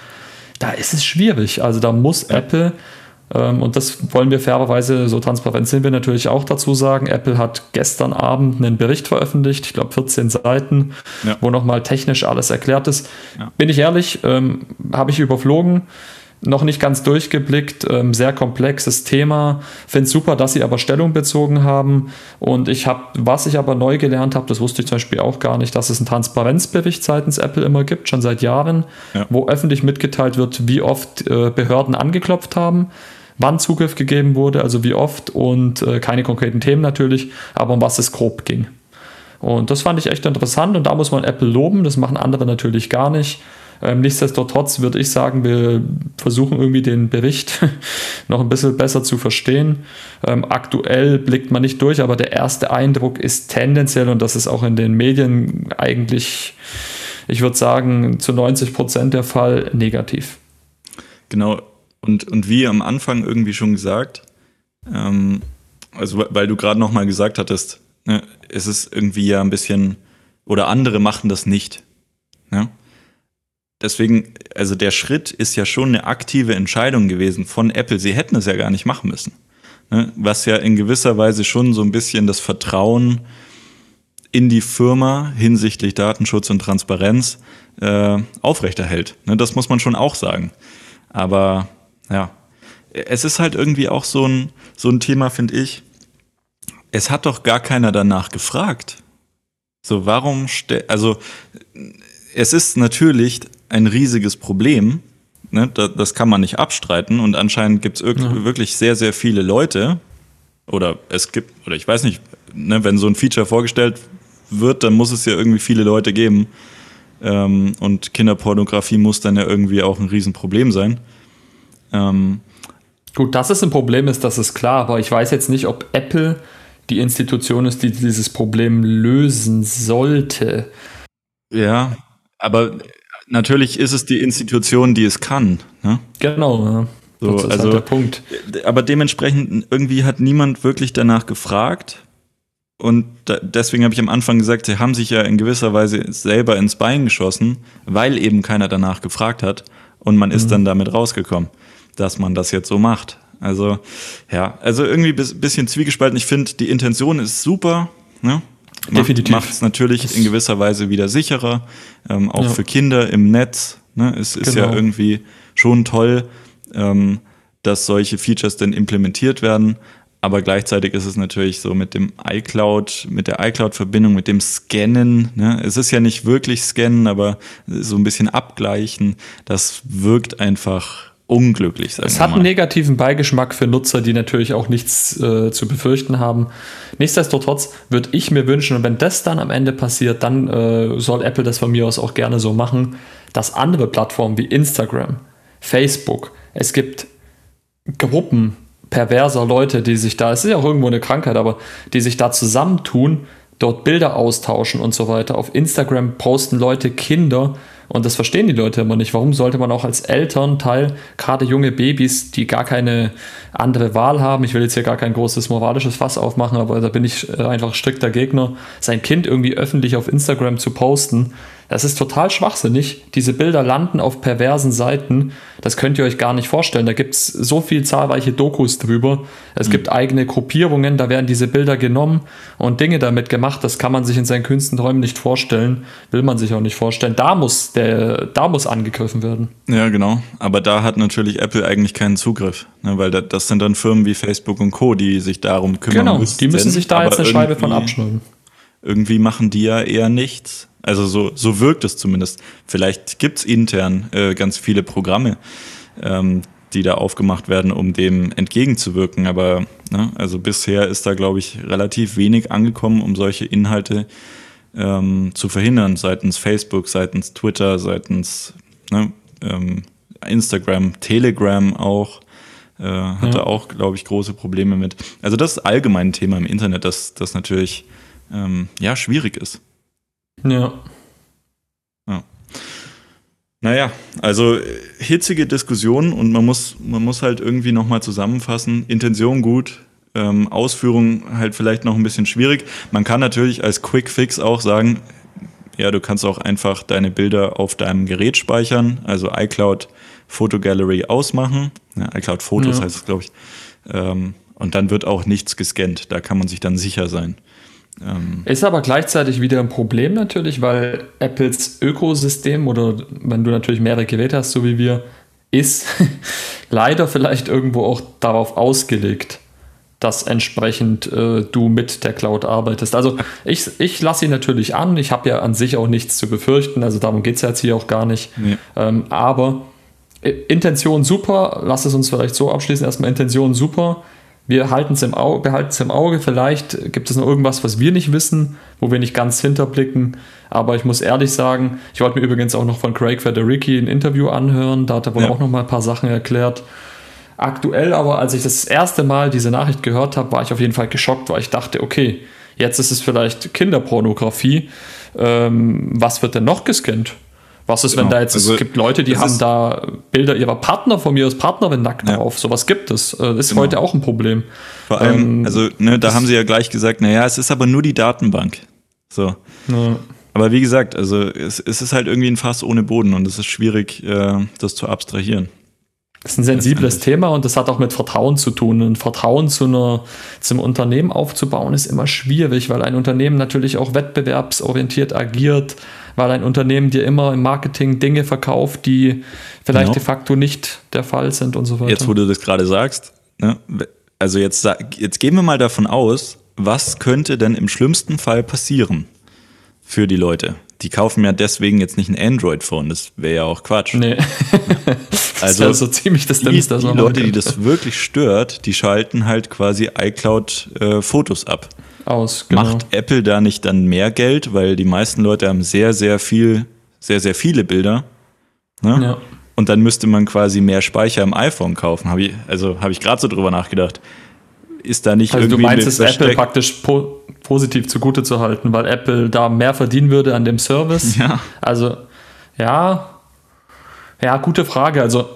da ist es schwierig. Also da muss Apple und das wollen wir fairerweise, so transparent sind wir natürlich auch dazu sagen. Apple hat gestern Abend einen Bericht veröffentlicht, ich glaube 14 Seiten,
Ja.
wo nochmal technisch alles erklärt ist.
Ja.
Bin ich ehrlich, ähm, habe ich überflogen, noch nicht ganz durchgeblickt, ähm, sehr komplexes Thema. Finde super, dass sie aber Stellung bezogen haben. Und ich habe, was ich aber neu gelernt habe, das wusste ich zum Beispiel auch gar nicht, dass es einen Transparenzbericht seitens Apple immer gibt, schon seit Jahren,
Ja.
wo öffentlich mitgeteilt wird, wie oft äh, Behörden angeklopft haben wann Zugriff gegeben wurde, also wie oft und äh, keine konkreten Themen natürlich, aber um was es grob ging. Und das fand ich echt interessant und da muss man Apple loben, das machen andere natürlich gar nicht. Ähm, nichtsdestotrotz würde ich sagen, wir versuchen irgendwie den Bericht noch ein bisschen besser zu verstehen. Ähm, aktuell blickt man nicht durch, aber der erste Eindruck ist tendenziell, und das ist auch in den Medien eigentlich, ich würde sagen, zu 90 Prozent der Fall negativ.
Genau. Und, und wie am Anfang irgendwie schon gesagt, ähm, also we- weil du gerade noch mal gesagt hattest, ne, es ist irgendwie ja ein bisschen, oder andere machen das nicht. Ne? Deswegen, also der Schritt ist ja schon eine aktive Entscheidung gewesen von Apple. Sie hätten es ja gar nicht machen müssen. Ne? Was ja in gewisser Weise schon so ein bisschen das Vertrauen in die Firma hinsichtlich Datenschutz und Transparenz äh, aufrechterhält. Ne? Das muss man schon auch sagen. Aber ja, es ist halt irgendwie auch so ein, so ein Thema, finde ich. Es hat doch gar keiner danach gefragt. So, warum, also, es ist natürlich ein riesiges Problem, ne? das, das kann man nicht abstreiten und anscheinend gibt es
Ja.
wirklich sehr, sehr viele Leute, oder es gibt, oder ich weiß nicht, ne, wenn so ein Feature vorgestellt wird, dann muss es ja irgendwie viele Leute geben. Ähm, und Kinderpornografie muss dann ja irgendwie auch ein Riesenproblem sein. Ähm,
Gut, dass es ein Problem ist, das ist klar, aber ich weiß jetzt nicht, ob Apple die Institution ist, die dieses Problem lösen sollte.
ja, aber natürlich ist es die Institution, die es kann. Ne?
Genau, ja.
So,
das ist
also-
halt der Punkt.
Aber dementsprechend irgendwie hat niemand wirklich danach gefragt. Und da, deswegen habe ich am Anfang gesagt, sie haben sich ja in gewisser Weise selber ins Bein geschossen, weil eben keiner danach gefragt hat. Und man ist dann damit rausgekommen, dass man das jetzt so macht. Also, ja, also irgendwie bis, bisschen zwiegespalten. Ich finde, die Intention ist super. Ne?
Definitiv.
Macht es natürlich in gewisser Weise wieder sicherer, ähm, auch
Ja.
für Kinder im Netz. Ne? Es ist ja
Genau.
irgendwie schon toll, ähm, dass solche Features denn implementiert werden. Aber gleichzeitig ist es natürlich so mit dem iCloud, mit der iCloud-Verbindung, mit dem Scannen. Ne? Es ist ja nicht wirklich Scannen, aber so ein bisschen abgleichen. Das wirkt einfach unglücklich. Sagen
Es hat einen negativen Beigeschmack für Nutzer, die natürlich auch nichts äh, zu befürchten haben. Nichtsdestotrotz würde ich mir wünschen, und wenn das dann am Ende passiert, dann äh, soll Apple das von mir aus auch gerne so machen, dass andere Plattformen wie Instagram, Facebook, es gibt Gruppen perverser Leute, die sich da, es ist ja auch irgendwo eine Krankheit, aber die sich da zusammentun, dort Bilder austauschen und so weiter. Auf Instagram posten Leute Kinder Und das verstehen die Leute immer nicht. Warum sollte man auch als Elternteil, gerade junge Babys, die gar keine andere Wahl haben, ich will jetzt hier gar kein großes moralisches Fass aufmachen, aber da bin ich einfach strikter Gegner, sein Kind irgendwie öffentlich auf Instagram zu posten, das ist total schwachsinnig. Diese Bilder landen auf perversen Seiten. Das könnt ihr euch gar nicht vorstellen. Da gibt es so viel zahlreiche Dokus drüber. Es mhm. gibt eigene Gruppierungen, da werden diese Bilder genommen und Dinge damit gemacht. Das kann man sich in seinen kühnsten Träumen nicht vorstellen. Will man sich auch nicht vorstellen. Da muss, der, da muss angegriffen werden.
Ja, genau. Aber da hat natürlich Apple eigentlich keinen Zugriff. Ne? Weil das sind dann Firmen wie Facebook und Co., die sich darum kümmern
genau, müssen. Genau, die müssen sich da jetzt eine Scheibe von abschneiden.
Irgendwie machen die ja eher nichts also so, so wirkt es zumindest. Vielleicht gibt's intern äh, ganz viele Programme, ähm, die da aufgemacht werden, um dem entgegenzuwirken. Aber ne, also bisher ist da, glaube ich, relativ wenig angekommen, um solche Inhalte ähm, zu verhindern, seitens Facebook, seitens Twitter, seitens ne, ähm, Instagram, Telegram auch. Äh, hatte ja. auch, glaube ich, große Probleme mit. Also das ist allgemein ein Thema im Internet, das, das natürlich ähm, ja, schwierig ist.
Ja.
ja. Naja, also äh, hitzige Diskussion und man muss, man muss halt irgendwie nochmal zusammenfassen. Intention gut, ähm, Ausführung halt vielleicht noch ein bisschen schwierig. Man kann natürlich als Quick Fix auch sagen, ja, du kannst auch einfach deine Bilder auf deinem Gerät speichern, also iCloud Photo Gallery ausmachen. Ja, iCloud Fotos ja. heißt es, glaube ich. Ähm, und dann wird auch nichts gescannt. Da kann man sich dann sicher sein.
Ähm ist aber gleichzeitig wieder ein Problem natürlich, weil Apples Ökosystem oder wenn du natürlich mehrere Geräte hast, so wie wir, ist leider vielleicht irgendwo auch darauf ausgelegt, dass entsprechend äh, du mit der Cloud arbeitest. Also ich, ich lasse sie natürlich an, ich habe ja an sich auch nichts zu befürchten, also darum geht es jetzt hier auch gar nicht. Nee. Ähm, aber äh, Intention super, lass es uns vielleicht so abschließen, erstmal Intention super wir halten es im Auge, behalten es im Auge. Vielleicht gibt es noch irgendwas, was wir nicht wissen, wo wir nicht ganz hinterblicken. Aber ich muss ehrlich sagen, ich wollte mir übrigens auch noch von Craig Federici ein Interview anhören. Da hat er wohl ja. auch noch mal ein paar Sachen erklärt. Aktuell aber, als ich das erste Mal diese Nachricht gehört habe, war ich auf jeden Fall geschockt, weil ich dachte, okay, jetzt ist es vielleicht Kinderpornografie. Ähm, was wird denn noch gescannt? Was ist, genau. wenn da jetzt, also, es gibt Leute, die haben da Bilder ihrer Partner von mir als Partnerin nackt ja. drauf. Sowas gibt es. Das äh, ist genau. heute auch ein Problem.
Vor allem, ähm, also ne, da haben sie ja gleich gesagt, naja, es ist aber nur die Datenbank. So. Ja. Aber wie gesagt, also es, es, ist halt irgendwie ein Fass ohne Boden und es ist schwierig, äh, das zu abstrahieren.
Das ist ein sensibles Thema und das hat auch mit Vertrauen zu tun. Und Vertrauen zu einer, zum Unternehmen aufzubauen ist immer schwierig, weil ein Unternehmen natürlich auch wettbewerbsorientiert agiert, weil ein Unternehmen dir immer im Marketing Dinge verkauft, die vielleicht genau. de facto nicht der Fall sind und so weiter.
Jetzt, wo du das gerade sagst, ne? also jetzt, jetzt gehen wir mal davon aus, was könnte denn im schlimmsten Fall passieren für die Leute? Die kaufen ja deswegen jetzt nicht ein Android-Phone, das wäre ja auch Quatsch. Nee. also so ziemlich das die, die Leute, die das wirklich stört, die schalten halt quasi iCloud-Fotos äh, ab
aus.
Genau. Macht Apple da nicht dann mehr Geld, weil die meisten Leute haben sehr, sehr viel, sehr, sehr viele Bilder. Ne? Ja. Und dann müsste man quasi mehr Speicher im iPhone kaufen. Hab ich, also habe ich gerade so drüber nachgedacht. Ist da nicht
also
irgendwie.
Du meinst es Apple praktisch po positiv zugute zu halten, weil Apple da mehr verdienen würde an dem Service? Ja. Also, ja. Ja, gute Frage. Also,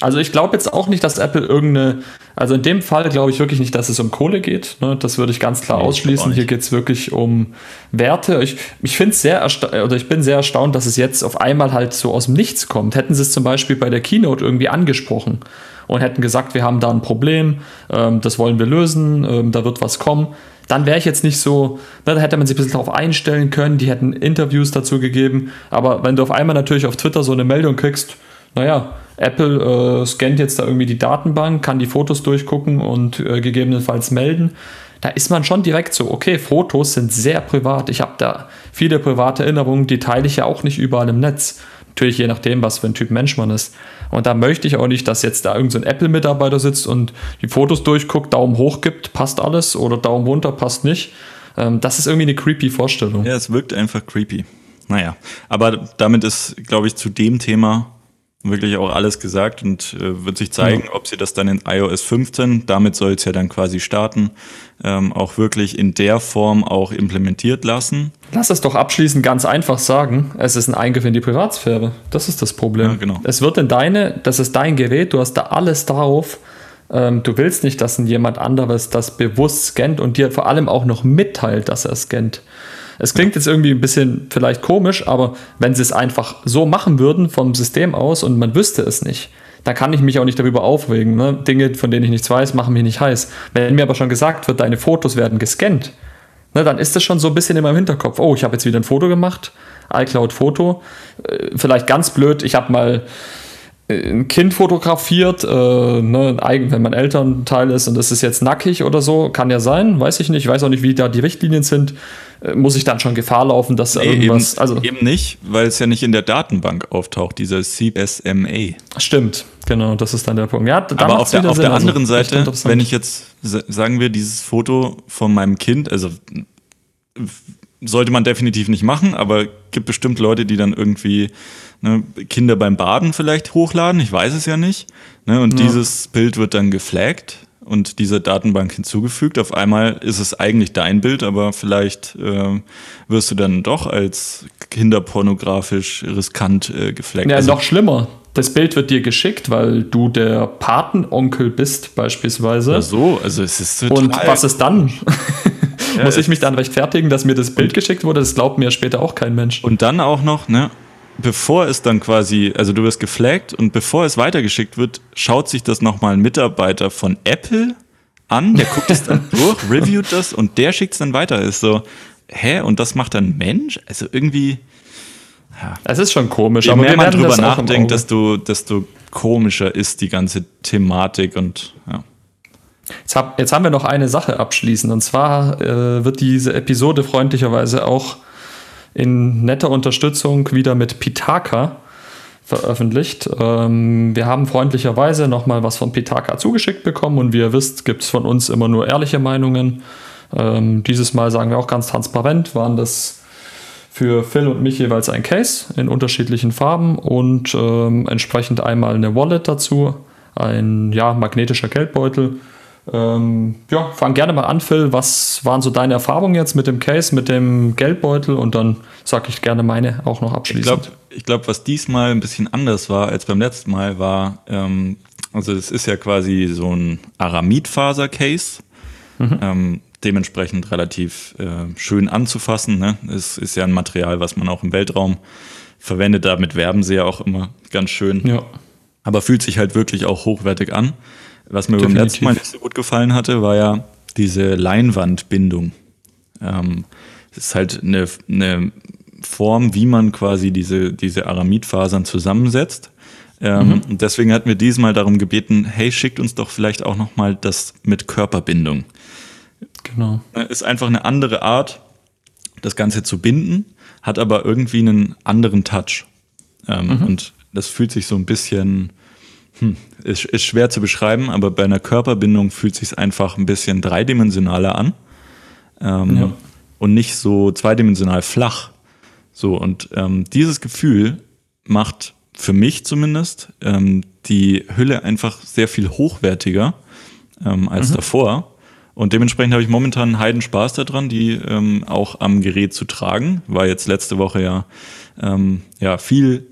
also ich glaube jetzt auch nicht, dass Apple irgendeine also in dem Fall glaube ich wirklich nicht, dass es um Kohle geht. Ne? Das würde ich ganz klar nee, ausschließen. Hier geht es wirklich um Werte. Ich, ich finde sehr oder ich bin sehr erstaunt, dass es jetzt auf einmal halt so aus dem Nichts kommt. Hätten sie es zum Beispiel bei der Keynote irgendwie angesprochen und hätten gesagt, wir haben da ein Problem, ähm, das wollen wir lösen, ähm, da wird was kommen, dann wäre ich jetzt nicht so, ne, da hätte man sich ein bisschen darauf einstellen können, die hätten Interviews dazu gegeben, aber wenn du auf einmal natürlich auf Twitter so eine Meldung kriegst, naja, Apple äh, scannt jetzt da irgendwie die Datenbank, kann die Fotos durchgucken und äh, gegebenenfalls melden. Da ist man schon direkt so, okay, Fotos sind sehr privat. Ich habe da viele private Erinnerungen, die teile ich ja auch nicht überall im Netz. Natürlich je nachdem, was für ein Typ Mensch man ist. Und da möchte ich auch nicht, dass jetzt da irgendein so Apple-Mitarbeiter sitzt und die Fotos durchguckt, Daumen hoch gibt, passt alles oder Daumen runter, passt nicht. Ähm, das ist irgendwie eine creepy Vorstellung.
Ja, es wirkt einfach creepy. Naja, aber damit ist, glaube ich, zu dem Thema wirklich auch alles gesagt und äh, wird sich zeigen, ob sie das dann in iOS 15, damit soll es ja dann quasi starten, ähm, auch wirklich in der Form auch implementiert lassen.
Lass es doch abschließend ganz einfach sagen, es ist ein Eingriff in die Privatsphäre. Das ist das Problem. Ja, genau. Es wird in deine, das ist dein Gerät, du hast da alles drauf. Ähm, du willst nicht, dass jemand anderes das bewusst scannt und dir vor allem auch noch mitteilt, dass er scannt. Es klingt jetzt irgendwie ein bisschen vielleicht komisch, aber wenn sie es einfach so machen würden vom System aus und man wüsste es nicht, dann kann ich mich auch nicht darüber aufregen. Ne? Dinge, von denen ich nichts weiß, machen mich nicht heiß. Wenn mir aber schon gesagt wird, deine Fotos werden gescannt, ne, dann ist das schon so ein bisschen in meinem Hinterkopf. Oh, ich habe jetzt wieder ein Foto gemacht, iCloud-Foto. Äh, vielleicht ganz blöd, ich habe mal ein Kind fotografiert, äh, ne, wenn man Elternteil ist und es ist jetzt nackig oder so, kann ja sein, weiß ich nicht, ich weiß auch nicht, wie da die Richtlinien sind, äh, muss ich dann schon Gefahr laufen, dass nee, irgendwas.
Eben, also eben nicht, weil es ja nicht in der Datenbank auftaucht, dieser CSMA.
Stimmt, genau, das ist dann der Punkt. Ja,
Aber auf der, auf der also anderen Seite, wenn ich jetzt, sagen wir, dieses Foto von meinem Kind, also sollte man definitiv nicht machen, aber gibt bestimmt Leute, die dann irgendwie ne, Kinder beim Baden vielleicht hochladen, ich weiß es ja nicht. Ne, und ja. dieses Bild wird dann geflaggt und dieser Datenbank hinzugefügt. Auf einmal ist es eigentlich dein Bild, aber vielleicht äh, wirst du dann doch als kinderpornografisch riskant äh, gefleckt.
Ja, also, noch schlimmer. Das Bild wird dir geschickt, weil du der Patenonkel bist, beispielsweise.
Ja, so, also es ist
total. Und was ist dann? Ja, Muss ich mich dann rechtfertigen, dass mir das Bild geschickt wurde? Das glaubt mir später auch kein Mensch.
Und dann auch noch, ne, bevor es dann quasi, also du wirst geflaggt und bevor es weitergeschickt wird, schaut sich das nochmal ein Mitarbeiter von Apple an, der guckt es dann durch, reviewt das und der schickt es dann weiter. Ist so, hä? Und das macht dann Mensch? Also irgendwie.
Ja. Es ist schon komisch,
Je aber mehr man drüber nachdenkt, desto, desto komischer ist die ganze Thematik und ja.
Jetzt, hab, jetzt haben wir noch eine Sache abschließend und zwar äh, wird diese Episode freundlicherweise auch in netter Unterstützung wieder mit Pitaka veröffentlicht. Ähm, wir haben freundlicherweise nochmal was von Pitaka zugeschickt bekommen und wie ihr wisst, gibt es von uns immer nur ehrliche Meinungen. Ähm, dieses Mal sagen wir auch ganz transparent, waren das für Phil und mich jeweils ein Case in unterschiedlichen Farben und ähm, entsprechend einmal eine Wallet dazu, ein ja, magnetischer Geldbeutel ähm, ja, fang gerne mal an, Phil. Was waren so deine Erfahrungen jetzt mit dem Case, mit dem Geldbeutel? Und dann sage ich gerne meine auch noch abschließend.
Ich glaube, glaub, was diesmal ein bisschen anders war als beim letzten Mal, war, ähm, also es ist ja quasi so ein Aramidfaser-Case. Mhm. Ähm, dementsprechend relativ äh, schön anzufassen. Ne? Es ist ja ein Material, was man auch im Weltraum verwendet. Damit werben sie ja auch immer ganz schön. Ja. Aber fühlt sich halt wirklich auch hochwertig an. Was mir Definitiv. beim letzten Mal nicht so gut gefallen hatte, war ja diese Leinwandbindung. Ähm, das ist halt eine, eine Form, wie man quasi diese, diese Aramidfasern zusammensetzt. Ähm, mhm. Und deswegen hatten wir diesmal darum gebeten, hey, schickt uns doch vielleicht auch nochmal das mit Körperbindung. Genau. Ist einfach eine andere Art, das Ganze zu binden, hat aber irgendwie einen anderen Touch. Ähm, mhm. Und das fühlt sich so ein bisschen hm, ist, ist schwer zu beschreiben, aber bei einer Körperbindung fühlt sich einfach ein bisschen dreidimensionaler an ähm, ja. und nicht so zweidimensional flach. So, und ähm, dieses Gefühl macht für mich zumindest ähm, die Hülle einfach sehr viel hochwertiger ähm, als mhm. davor. Und dementsprechend habe ich momentan einen heiden Spaß daran, die ähm, auch am Gerät zu tragen. War jetzt letzte Woche ja, ähm, ja viel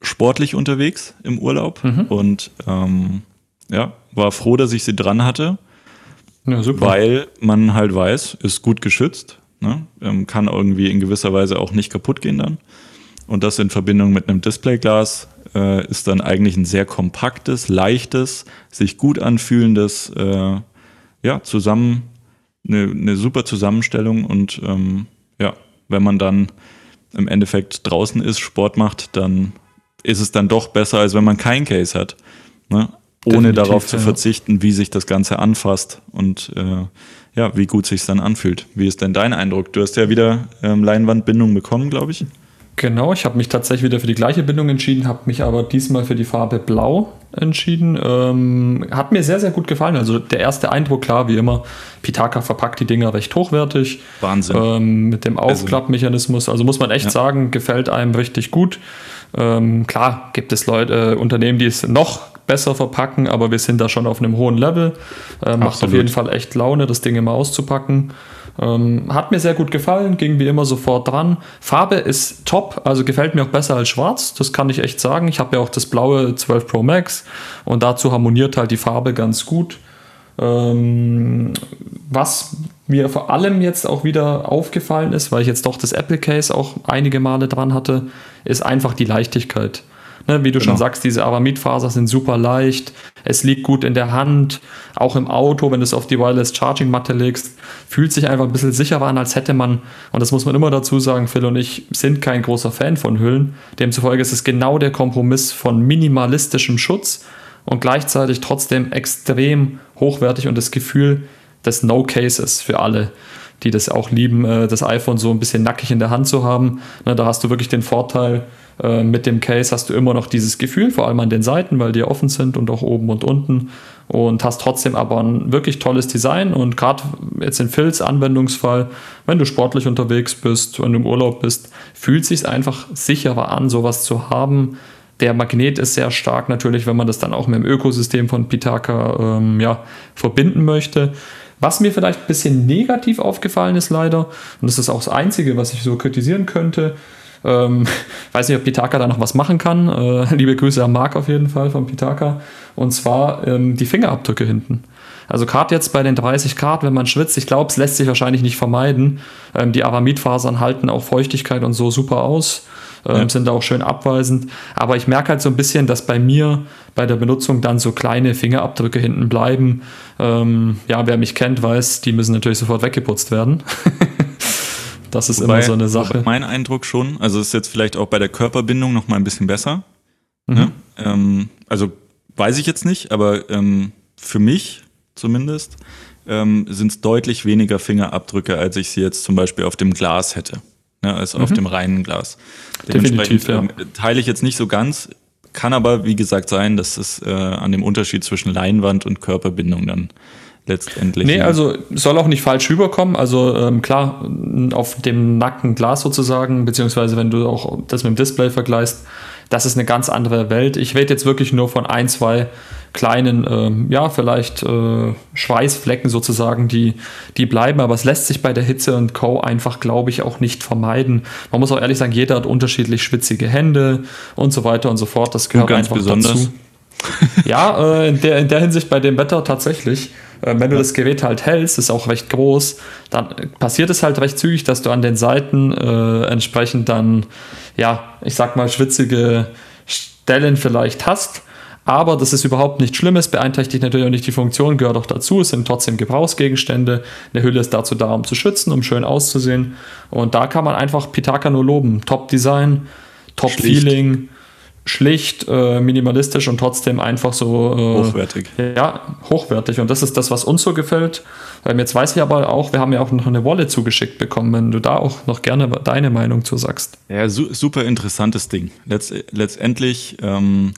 sportlich unterwegs im Urlaub mhm. und ähm, ja, war froh, dass ich sie dran hatte. Ja. Weil man halt weiß, ist gut geschützt, ne? ähm, kann irgendwie in gewisser Weise auch nicht kaputt gehen dann. Und das in Verbindung mit einem Displayglas äh, ist dann eigentlich ein sehr kompaktes, leichtes, sich gut anfühlendes, äh, ja, zusammen, eine, eine super Zusammenstellung und ähm, ja, wenn man dann im Endeffekt draußen ist, Sport macht, dann ist es dann doch besser, als wenn man kein Case hat. Ne? Ohne Definitiv, darauf zu ja. verzichten, wie sich das Ganze anfasst und äh, ja, wie gut sich dann anfühlt. Wie ist denn dein Eindruck? Du hast ja wieder ähm, Leinwandbindung bekommen, glaube ich.
Genau, ich habe mich tatsächlich wieder für die gleiche Bindung entschieden, habe mich aber diesmal für die Farbe Blau entschieden. Ähm, hat mir sehr, sehr gut gefallen. Also der erste Eindruck, klar, wie immer, Pitaka verpackt die Dinger recht hochwertig.
Wahnsinn.
Ähm, mit dem also Aufklappmechanismus. Also muss man echt ja. sagen, gefällt einem richtig gut. Ähm, klar gibt es Leute, äh, Unternehmen, die es noch besser verpacken, aber wir sind da schon auf einem hohen Level. Äh, macht auf jeden Fall echt Laune, das Ding immer auszupacken. Ähm, hat mir sehr gut gefallen, ging wie immer sofort dran. Farbe ist top, also gefällt mir auch besser als schwarz, das kann ich echt sagen. Ich habe ja auch das blaue 12 Pro Max und dazu harmoniert halt die Farbe ganz gut. Ähm, was mir vor allem jetzt auch wieder aufgefallen ist, weil ich jetzt doch das Apple Case auch einige Male dran hatte, ist einfach die Leichtigkeit. Ne, wie du genau. schon sagst, diese Aramidfaser sind super leicht, es liegt gut in der Hand, auch im Auto, wenn du es auf die Wireless Charging Matte legst, fühlt sich einfach ein bisschen sicherer an, als hätte man, und das muss man immer dazu sagen, Phil und ich sind kein großer Fan von Hüllen, demzufolge ist es genau der Kompromiss von minimalistischem Schutz und gleichzeitig trotzdem extrem hochwertig und das Gefühl des No Cases für alle, die das auch lieben, äh, das iPhone so ein bisschen nackig in der Hand zu haben. Ne, da hast du wirklich den Vorteil, äh, mit dem Case hast du immer noch dieses Gefühl, vor allem an den Seiten, weil die offen sind und auch oben und unten und hast trotzdem aber ein wirklich tolles Design und gerade jetzt in Phils Anwendungsfall, wenn du sportlich unterwegs bist, wenn du im Urlaub bist, fühlt sich einfach sicherer an, sowas zu haben, der Magnet ist sehr stark natürlich, wenn man das dann auch mit dem Ökosystem von Pitaka ähm, ja, verbinden möchte. Was mir vielleicht ein bisschen negativ aufgefallen ist, leider, und das ist auch das Einzige, was ich so kritisieren könnte, ähm, weiß nicht, ob Pitaka da noch was machen kann. Äh, liebe Grüße an Marc auf jeden Fall von Pitaka. Und zwar ähm, die Fingerabdrücke hinten. Also gerade jetzt bei den 30 Grad, wenn man schwitzt, ich glaube, es lässt sich wahrscheinlich nicht vermeiden. Ähm, die Aramidfasern halten auch Feuchtigkeit und so super aus ähm, ja. sind da auch schön abweisend. Aber ich merke halt so ein bisschen, dass bei mir bei der Benutzung dann so kleine Fingerabdrücke hinten bleiben. Ähm, ja, wer mich kennt, weiß, die müssen natürlich sofort weggeputzt werden. das ist wobei, immer so eine Sache.
Mein Eindruck schon, also ist jetzt vielleicht auch bei der Körperbindung noch mal ein bisschen besser. Mhm. Ne? Ähm, also weiß ich jetzt nicht, aber ähm, für mich zumindest ähm, sind es deutlich weniger Fingerabdrücke, als ich sie jetzt zum Beispiel auf dem Glas hätte ne, als mhm. auf dem reinen Glas. Definitiv, ja. Ähm, teile ich jetzt nicht so ganz, kann aber, wie gesagt, sein, dass es äh, an dem Unterschied zwischen Leinwand und Körperbindung dann letztendlich.
Nee, also soll auch nicht falsch rüberkommen. Also ähm, klar, auf dem nackten Glas sozusagen, beziehungsweise wenn du auch das mit dem Display vergleichst, das ist eine ganz andere Welt. Ich rede jetzt wirklich nur von ein, zwei kleinen, ähm, ja, vielleicht äh, Schweißflecken sozusagen, die, die bleiben, aber es lässt sich bei der Hitze und Co. einfach, glaube ich, auch nicht vermeiden. Man muss auch ehrlich sagen, jeder hat unterschiedlich schwitzige Hände und so weiter und so fort. Das gehört ganz einfach besonders. dazu. ja, äh, in, der, in der Hinsicht bei dem Wetter tatsächlich. Äh, wenn du das Gerät halt hältst, ist auch recht groß, dann passiert es halt recht zügig, dass du an den Seiten äh, entsprechend dann, ja, ich sag mal, schwitzige Stellen vielleicht hast. Aber das ist überhaupt nichts Schlimmes, beeinträchtigt natürlich auch nicht die Funktion, gehört auch dazu. Es sind trotzdem Gebrauchsgegenstände. Eine Hülle ist dazu da, um zu schützen, um schön auszusehen. Und da kann man einfach Pitaka nur loben. Top-Design, Top-Feeling schlicht, äh, minimalistisch und trotzdem einfach so
äh, hochwertig.
Ja, hochwertig. Und das ist das, was uns so gefällt. Ähm, jetzt weiß ich aber auch, wir haben ja auch noch eine Wolle zugeschickt bekommen, wenn du da auch noch gerne deine Meinung zu sagst.
Ja, su super interessantes Ding. Letzt letztendlich ähm,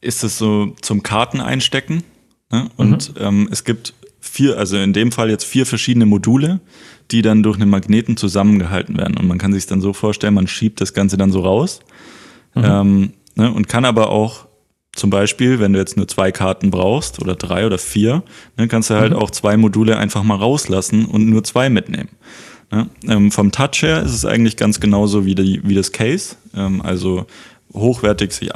ist es so zum Karten einstecken. Ne? Und mhm. ähm, es gibt vier, also in dem Fall jetzt vier verschiedene Module, die dann durch einen Magneten zusammengehalten werden. Und man kann sich dann so vorstellen, man schiebt das Ganze dann so raus. Mhm. Ähm, ne, und kann aber auch zum Beispiel, wenn du jetzt nur zwei Karten brauchst oder drei oder vier, ne, kannst du halt mhm. auch zwei Module einfach mal rauslassen und nur zwei mitnehmen. Ne? Ähm, vom Touch her ist es eigentlich ganz genauso wie, die, wie das Case. Ähm, also hochwertig sich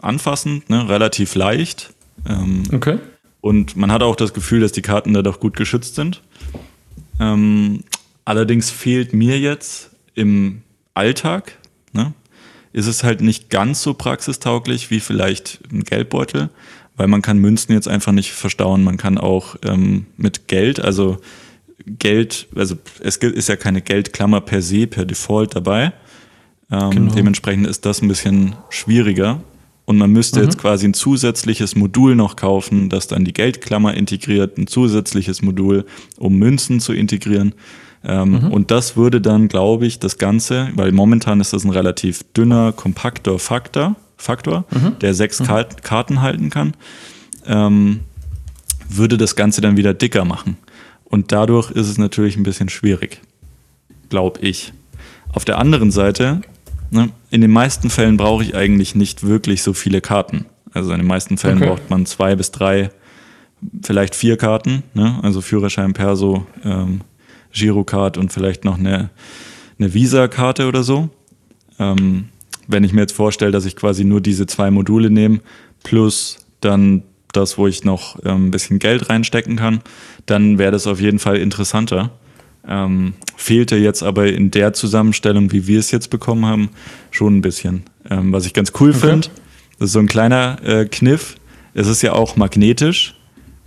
anfassend, ne, relativ leicht. Ähm, okay. Und man hat auch das Gefühl, dass die Karten da doch gut geschützt sind. Ähm, allerdings fehlt mir jetzt im Alltag, ne, ist es halt nicht ganz so praxistauglich wie vielleicht ein Geldbeutel, weil man kann Münzen jetzt einfach nicht verstauen. Man kann auch ähm, mit Geld, also Geld, also es ist ja keine Geldklammer per se, per Default dabei. Ähm, genau. Dementsprechend ist das ein bisschen schwieriger. Und man müsste mhm. jetzt quasi ein zusätzliches Modul noch kaufen, das dann die Geldklammer integriert, ein zusätzliches Modul, um Münzen zu integrieren. Ähm, mhm. Und das würde dann, glaube ich, das Ganze, weil momentan ist das ein relativ dünner, kompakter Faktor, Faktor mhm. der sechs mhm. Karten halten kann, ähm, würde das Ganze dann wieder dicker machen. Und dadurch ist es natürlich ein bisschen schwierig, glaube ich. Auf der anderen Seite ne, in den meisten Fällen brauche ich eigentlich nicht wirklich so viele Karten. Also in den meisten Fällen okay. braucht man zwei bis drei, vielleicht vier Karten, ne? also Führerschein, Perso, ähm, Girocard und vielleicht noch eine, eine Visa-Karte oder so. Ähm, wenn ich mir jetzt vorstelle, dass ich quasi nur diese zwei Module nehme, plus dann das, wo ich noch ähm, ein bisschen Geld reinstecken kann, dann wäre das auf jeden Fall interessanter. Ähm, fehlte jetzt aber in der Zusammenstellung, wie wir es jetzt bekommen haben, schon ein bisschen. Ähm, was ich ganz cool okay. finde, das ist so ein kleiner äh, Kniff. Es ist ja auch magnetisch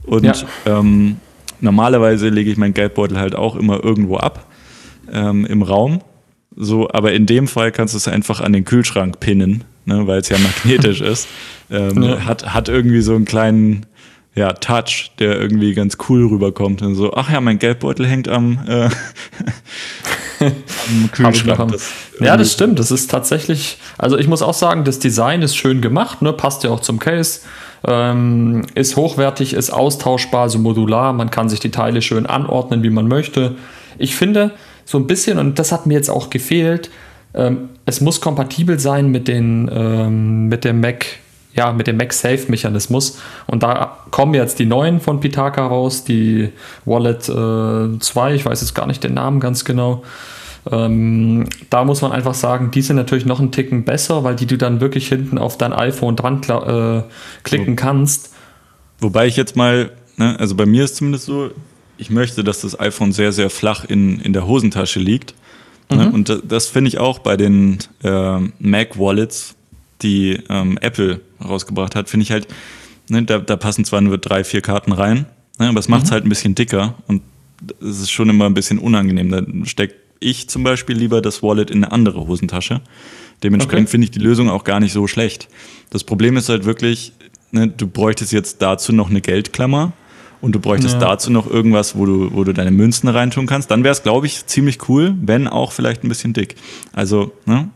und ja. ähm, normalerweise lege ich meinen Geldbeutel halt auch immer irgendwo ab ähm, im Raum. So, aber in dem Fall kannst du es einfach an den Kühlschrank pinnen, ne, weil es ja magnetisch ist. Ähm, ja. Hat, hat irgendwie so einen kleinen ja, Touch, der irgendwie ganz cool rüberkommt. Und so, ach ja, mein Geldbeutel hängt am, äh,
am Kühlschrank. Das ja, das stimmt. Das ist tatsächlich, also ich muss auch sagen, das Design ist schön gemacht, ne? passt ja auch zum Case. Ähm, ist hochwertig, ist austauschbar, so modular. Man kann sich die Teile schön anordnen, wie man möchte. Ich finde so ein bisschen, und das hat mir jetzt auch gefehlt, ähm, es muss kompatibel sein mit, den, ähm, mit dem Mac ja, mit dem MagSafe-Mechanismus. Und da kommen jetzt die neuen von Pitaka raus, die Wallet äh, 2, ich weiß jetzt gar nicht den Namen ganz genau. Ähm, da muss man einfach sagen, die sind natürlich noch einen Ticken besser, weil die du dann wirklich hinten auf dein iPhone dran äh, klicken kannst.
Wobei ich jetzt mal, ne, also bei mir ist zumindest so, ich möchte, dass das iPhone sehr, sehr flach in, in der Hosentasche liegt. Ne? Mhm. Und das, das finde ich auch bei den äh, Mac-Wallets die ähm, Apple rausgebracht hat, finde ich halt, ne, da, da, passen zwar nur drei, vier Karten rein, ne, aber es macht es mhm. halt ein bisschen dicker und es ist schon immer ein bisschen unangenehm. Da steckt ich zum Beispiel lieber das Wallet in eine andere Hosentasche. Dementsprechend okay. finde ich die Lösung auch gar nicht so schlecht. Das Problem ist halt wirklich, ne, du bräuchtest jetzt dazu noch eine Geldklammer und du bräuchtest ja. dazu noch irgendwas, wo du, wo du deine Münzen reintun kannst. Dann wäre es, glaube ich, ziemlich cool, wenn auch vielleicht ein bisschen dick. Also, ne,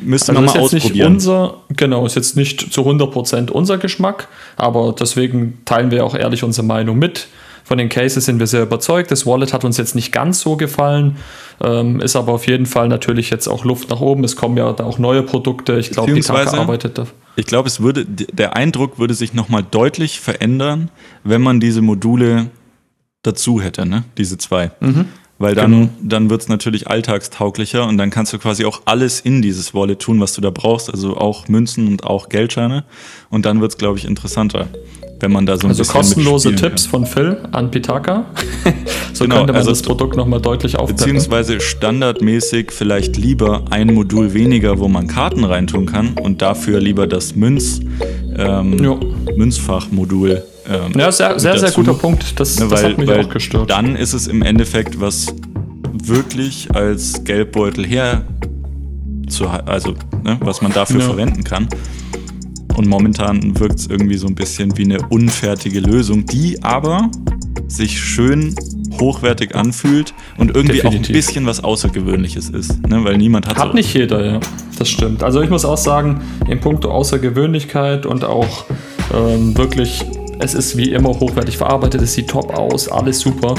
Müsste also man mal ausprobieren. unser, genau, ist jetzt nicht zu 100% unser Geschmack, aber deswegen teilen wir auch ehrlich unsere Meinung mit. Von den Cases sind wir sehr überzeugt. Das Wallet hat uns jetzt nicht ganz so gefallen, ähm, ist aber auf jeden Fall natürlich jetzt auch Luft nach oben. Es kommen ja auch neue Produkte. Ich glaube, die Taka arbeitet da.
Ich glaube, es würde, der Eindruck würde sich nochmal deutlich verändern, wenn man diese Module dazu hätte, ne? diese zwei. Mhm. Weil dann, genau. dann wird es natürlich alltagstauglicher und dann kannst du quasi auch alles in dieses Wallet tun, was du da brauchst, also auch Münzen und auch Geldscheine. Und dann wird es, glaube ich, interessanter, wenn man da so ein
also bisschen. Also kostenlose Tipps kann. von Phil an Pitaka. so genau, könnte man also das Produkt nochmal deutlich aufpeppen.
Beziehungsweise standardmäßig vielleicht lieber ein Modul weniger, wo man Karten reintun kann und dafür lieber das Münz, ähm, Münzfachmodul
ähm, ja, sehr, sehr, sehr guter Punkt. Das,
ne, weil, das hat mich auch gestört. Dann ist es im Endeffekt, was wirklich als Geldbeutel her, zu, also ne, was man dafür ja. verwenden kann. Und momentan wirkt es irgendwie so ein bisschen wie eine unfertige Lösung, die aber sich schön hochwertig anfühlt und irgendwie Definitiv. auch ein bisschen was Außergewöhnliches ist, ne? weil niemand hat.
Hat so nicht jeder, ja. Das stimmt. Also ich muss auch sagen, in puncto Außergewöhnlichkeit und auch ähm, wirklich es ist wie immer hochwertig verarbeitet, es sieht top aus, alles super.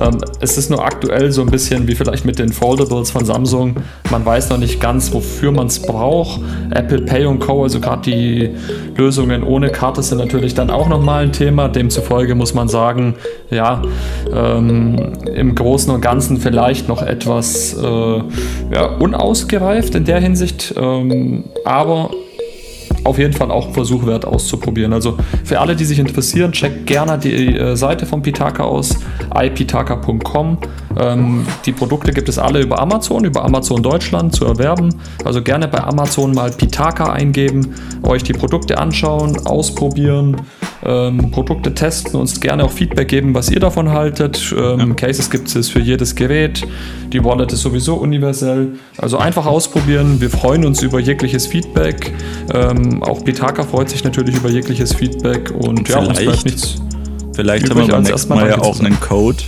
Ähm, es ist nur aktuell so ein bisschen wie vielleicht mit den Foldables von Samsung. Man weiß noch nicht ganz, wofür man es braucht. Apple Pay und Co., also gerade die Lösungen ohne Karte sind natürlich dann auch nochmal ein Thema. Demzufolge muss man sagen, ja, ähm, im Großen und Ganzen vielleicht noch etwas äh, ja, unausgereift in der Hinsicht. Ähm, aber auf jeden Fall auch ein Versuch wert auszuprobieren. Also für alle, die sich interessieren, checkt gerne die äh, Seite von Pitaka aus, ipitaka.com. Ähm, die Produkte gibt es alle über Amazon, über Amazon Deutschland zu erwerben. Also gerne bei Amazon mal Pitaka eingeben, euch die Produkte anschauen, ausprobieren, ähm, Produkte testen, uns gerne auch Feedback geben, was ihr davon haltet. Ähm, ja. Cases gibt es für jedes Gerät. Die Wallet ist sowieso universell. Also einfach ausprobieren. Wir freuen uns über jegliches Feedback. Ähm, auch Pitaka freut sich natürlich über jegliches Feedback und, und
ja, uns bleibt nichts. Vielleicht haben wir beim nächsten Mal ja auch einen Code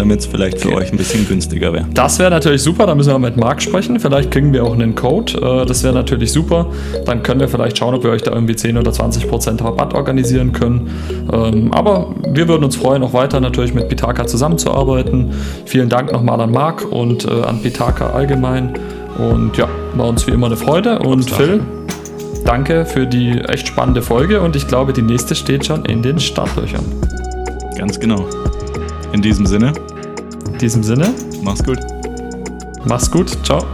damit es vielleicht für okay. euch ein bisschen günstiger wäre.
Das wäre natürlich super, da müssen wir mit Marc sprechen. Vielleicht kriegen wir auch einen Code. Äh, das wäre natürlich super. Dann können wir vielleicht schauen, ob wir euch da irgendwie 10 oder 20 Prozent Rabatt organisieren können. Ähm, aber wir würden uns freuen, auch weiter natürlich mit Pitaka zusammenzuarbeiten. Vielen Dank nochmal an Marc und äh, an Pitaka allgemein. Und ja, War uns wie immer eine Freude. Und Phil, danke für die echt spannende Folge und ich glaube, die nächste steht schon in den Startlöchern.
Ganz genau. In diesem Sinne.
In diesem Sinne.
Mach's gut.
Mach's gut. Ciao.